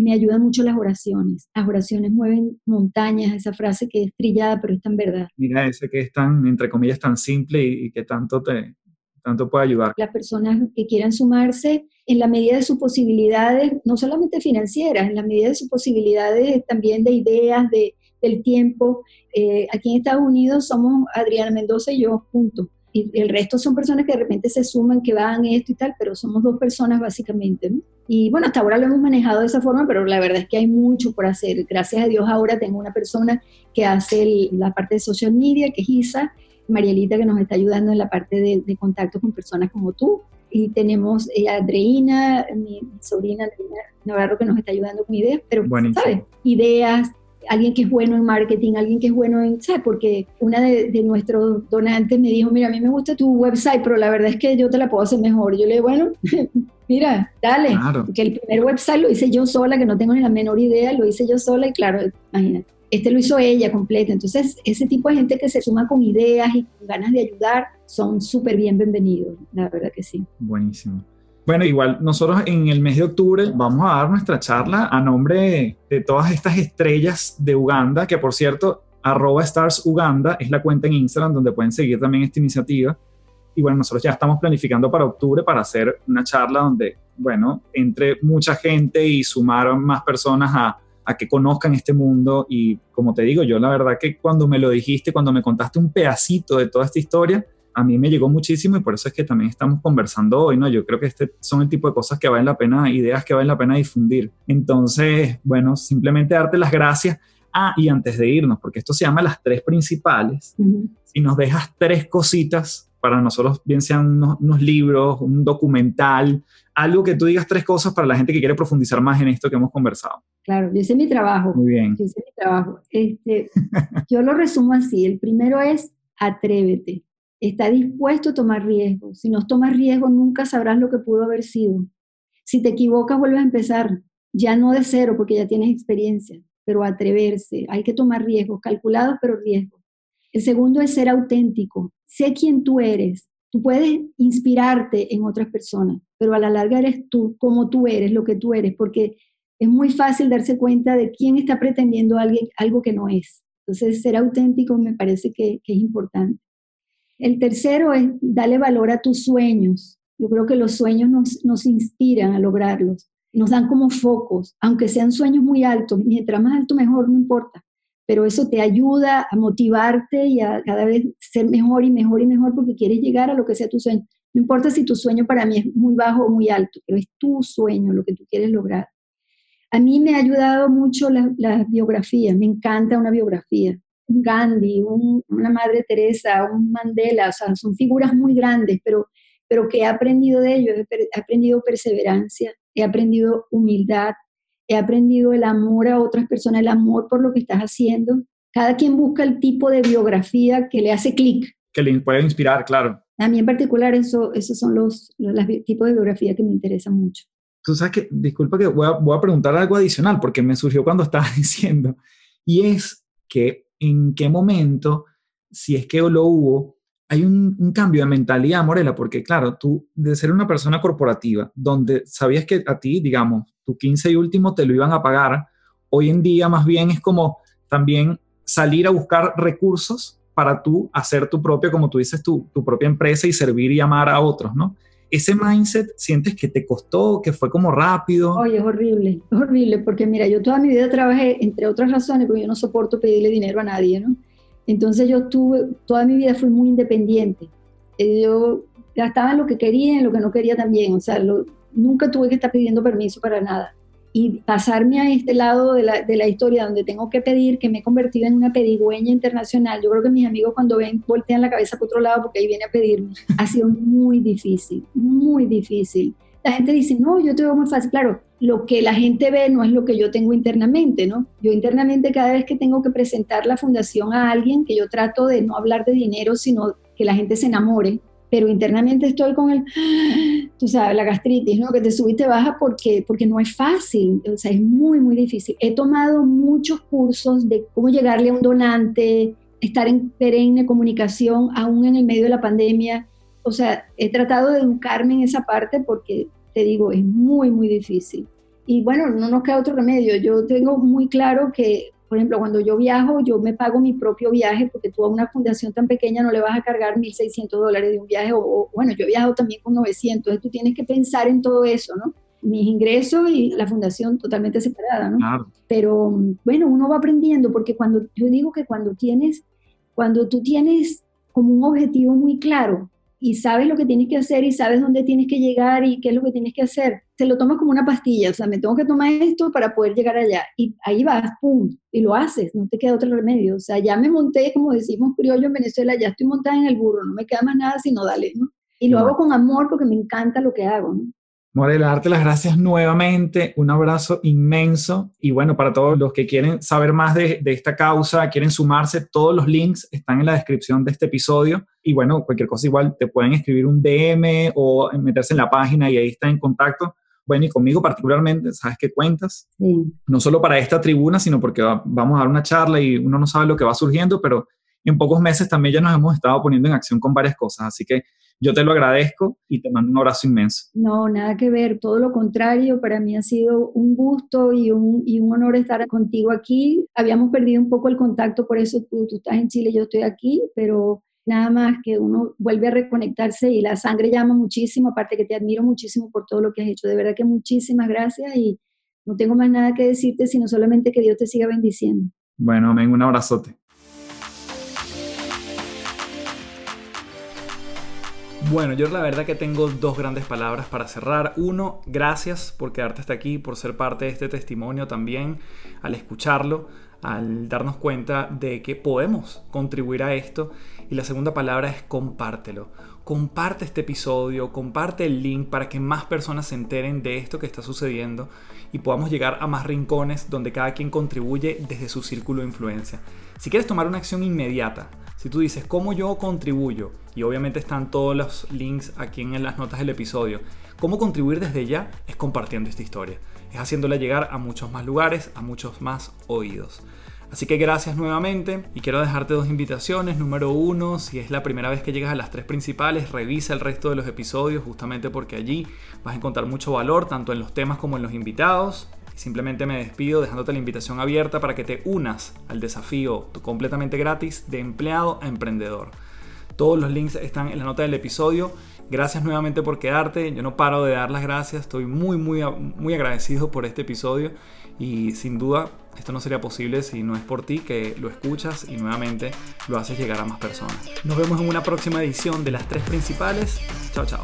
me ayudan mucho las oraciones. Las oraciones mueven montañas, esa frase que es trillada, pero es tan verdad. Mira, ese que es tan, entre comillas, tan simple y, que tanto te, tanto puede ayudar. Las personas que quieran sumarse en la medida de sus posibilidades, no solamente financieras, en la medida de sus posibilidades también de ideas, de, del tiempo. Eh, aquí en Estados Unidos somos Adriana Mendoza y yo juntos. Y el resto son personas que de repente se suman, que van esto y tal, pero somos dos personas básicamente. Y bueno, hasta ahora lo hemos manejado de esa forma, pero la verdad es que hay mucho por hacer. Gracias a Dios ahora tengo una persona que hace la parte de social media, que es Isa, Marielita que nos está ayudando en la parte de, contacto con personas como tú. Y tenemos eh, a Andreina, mi, sobrina Andreina Navarro, que nos está ayudando con ideas, pero, ¿sabes? Ideas, alguien que es bueno en marketing, alguien que es bueno en, ¿sabes? Porque una de, nuestros donantes me dijo, mira, a mí me gusta tu website, pero la verdad es que yo te la puedo hacer mejor. Yo le digo, bueno, mira, dale. Claro. Que el primer website lo hice yo sola, que no tengo ni la menor idea, lo hice yo sola y claro, imagínate este lo hizo ella completa. Entonces, ese tipo de gente que se suma con ideas y con ganas de ayudar son súper bien bienvenidos, la verdad que sí. Buenísimo. Bueno, igual nosotros en el mes de octubre vamos a dar nuestra charla a nombre de todas estas estrellas de Uganda, que por cierto, arroba Stars Uganda es la cuenta en Instagram donde pueden seguir también esta iniciativa. Y bueno, nosotros ya estamos planificando para octubre para hacer una charla donde, bueno, entre mucha gente y sumar más personas a, a que conozcan este mundo y como te digo, yo la verdad que cuando me lo dijiste, cuando me contaste un pedacito de toda esta historia, a mí me llegó muchísimo y por eso es que también estamos conversando hoy, ¿no? Yo creo que este son el tipo de cosas que valen la pena, ideas que valen la pena difundir. Entonces, bueno, simplemente darte las gracias. Ah, y antes de irnos, porque esto se llama las tres principales, si nos dejas tres cositas para nosotros, bien sean unos, libros, un documental, algo que tú digas tres cosas para la gente que quiere profundizar más en esto que hemos conversado. Claro, yo hice mi trabajo. Muy bien. Yo hice mi trabajo. Este, yo lo resumo así. El primero es atrévete. Está dispuesto a tomar riesgos. Si no tomas riesgos, nunca sabrás lo que pudo haber sido. Si te equivocas, vuelves a empezar. Ya no de cero, porque ya tienes experiencia, pero atreverse. Hay que tomar riesgos, calculados, pero riesgos. El segundo es ser auténtico. Sé quién tú eres. Tú puedes inspirarte en otras personas, pero a la larga eres tú, como tú eres, lo que tú eres, porque es muy fácil darse cuenta de quién está pretendiendo algo que no es. Entonces, ser auténtico me parece que, es importante. El tercero es darle valor a tus sueños. Yo creo que los sueños nos, nos inspiran a lograrlos, nos dan como focos, aunque sean sueños muy altos, mientras más alto mejor, no importa pero eso te ayuda a motivarte y a cada vez ser mejor y mejor y mejor porque quieres llegar a lo que sea tu sueño. No importa si tu sueño para mí es muy bajo o muy alto, pero es tu sueño lo que tú quieres lograr. A mí me ha ayudado mucho la, la biografía, me encanta una biografía. Un Gandhi, una Madre Teresa, un Mandela, o sea, son figuras muy grandes, pero, pero que he aprendido de ellos, he aprendido perseverancia, he aprendido humildad, he aprendido el amor a otras personas, el amor por lo que estás haciendo. Cada quien busca el tipo de biografía que le hace clic. Que le puede inspirar, claro. A mí en particular eso, esos son los, los, tipos de biografía que me interesan mucho. Tú sabes que, disculpa que voy a, voy a preguntar algo adicional porque me surgió cuando estaba diciendo, y es que en qué momento, si es que lo hubo, hay un, cambio de mentalidad, Morela, porque claro, tú de ser una persona corporativa, donde sabías que a ti, digamos, tu 15 y último te lo iban a pagar. Hoy en día más bien es como también salir a buscar recursos para tú hacer tu propia, como tú dices, tu, tu propia empresa y servir y amar a otros, ¿no? Ese mindset, ¿sientes que te costó, que fue como rápido? Oye, es horrible, es horrible, porque mira, yo toda mi vida trabajé, entre otras razones, porque yo no soporto pedirle dinero a nadie, ¿no? Entonces yo tuve, toda mi vida fui muy independiente. Eh, yo gastaba en lo que quería, en lo que no quería también. O sea, lo, nunca tuve que estar pidiendo permiso para nada. Y pasarme a este lado de la, de la, historia donde tengo que pedir, que me he convertido en una pedigüeña internacional, yo creo que mis amigos cuando ven voltean la cabeza por otro lado porque ahí viene a pedirme, ha sido muy difícil, muy difícil. La gente dice, no, yo te veo muy fácil. Claro, lo que la gente ve no es lo que yo tengo internamente, ¿no? Yo internamente cada vez que tengo que presentar la fundación a alguien, que yo trato de no hablar de dinero, sino que la gente se enamore, pero internamente estoy con el, tú sabes, la gastritis, ¿no? Que te sube y te baja porque, porque no es fácil, o sea, es muy, muy difícil. He tomado muchos cursos de cómo llegarle a un donante, estar en perenne comunicación, aún en el medio de la pandemia. O sea, he tratado de educarme en esa parte porque, te digo, es muy, muy difícil. Y bueno, no nos queda otro remedio. Yo tengo muy claro que por ejemplo, cuando yo viajo, yo me pago mi propio viaje porque tú a una fundación tan pequeña no le vas a cargar 1.600 dólares de un viaje, o, bueno, yo he viajado también con 900, entonces tú tienes que pensar en todo eso, ¿no? mis ingresos y la fundación totalmente separada, ¿no? Claro. Pero bueno, uno va aprendiendo porque cuando yo digo que cuando tienes, cuando tú tienes como un objetivo muy claro, y sabes lo que tienes que hacer y sabes dónde tienes que llegar y qué es lo que tienes que hacer. Te lo tomas como una pastilla, o sea, me tengo que tomar esto para poder llegar allá. Y ahí vas, pum, y lo haces, no te queda otro remedio. O sea, ya me monté, como decimos criollo en Venezuela, ya estoy montada en el burro, no me queda más nada sino dale, ¿no? Y lo hago con amor porque me encanta lo que hago, ¿no? Morela, darte las gracias nuevamente, un abrazo inmenso y bueno, para todos los que quieren saber más de, esta causa, quieren sumarse, todos los links están en la descripción de este episodio y bueno, cualquier cosa igual te pueden escribir un DM o meterse en la página y ahí está en contacto. Bueno, y conmigo particularmente, sabes qué cuentas, no solo para esta tribuna, sino porque vamos a dar una charla y uno no sabe lo que va surgiendo, pero en pocos meses también ya nos hemos estado poniendo en acción con varias cosas, así que yo te lo agradezco y te mando un abrazo inmenso. No, nada que ver, todo lo contrario, para mí ha sido un gusto y un, y un honor estar contigo aquí. Habíamos perdido un poco el contacto, por eso tú, tú estás en Chile, yo estoy aquí, pero nada más que uno vuelve a reconectarse y la sangre llama muchísimo, aparte que te admiro muchísimo por todo lo que has hecho. De verdad que muchísimas gracias y no tengo más nada que decirte, sino solamente que Dios te siga bendiciendo. Bueno, amén, un abrazote. Bueno, yo la verdad que tengo dos grandes palabras para cerrar. Uno, gracias por quedarte hasta aquí, por ser parte de este testimonio también, al escucharlo, al darnos cuenta de que podemos contribuir a esto. Y la segunda palabra es compártelo. Comparte este episodio, comparte el link para que más personas se enteren de esto que está sucediendo y podamos llegar a más rincones donde cada quien contribuye desde su círculo de influencia. Si quieres tomar una acción inmediata, si tú dices cómo yo contribuyo, y obviamente están todos los links aquí en las notas del episodio, cómo contribuir desde ya es compartiendo esta historia, es haciéndola llegar a muchos más lugares, a muchos más oídos. Así que gracias nuevamente y quiero dejarte dos invitaciones. Número uno, si es la primera vez que llegas a las tres principales, revisa el resto de los episodios justamente porque allí vas a encontrar mucho valor tanto en los temas como en los invitados. Simplemente me despido dejándote la invitación abierta para que te unas al desafío completamente gratis de empleado a emprendedor. Todos los links están en la nota del episodio. Gracias nuevamente por quedarte. Yo no paro de dar las gracias. Estoy muy, muy, muy agradecido por este episodio. Y sin duda, esto no sería posible si no es por ti que lo escuchas y nuevamente lo haces llegar a más personas. Nos vemos en una próxima edición de las tres principales. Chao, chao.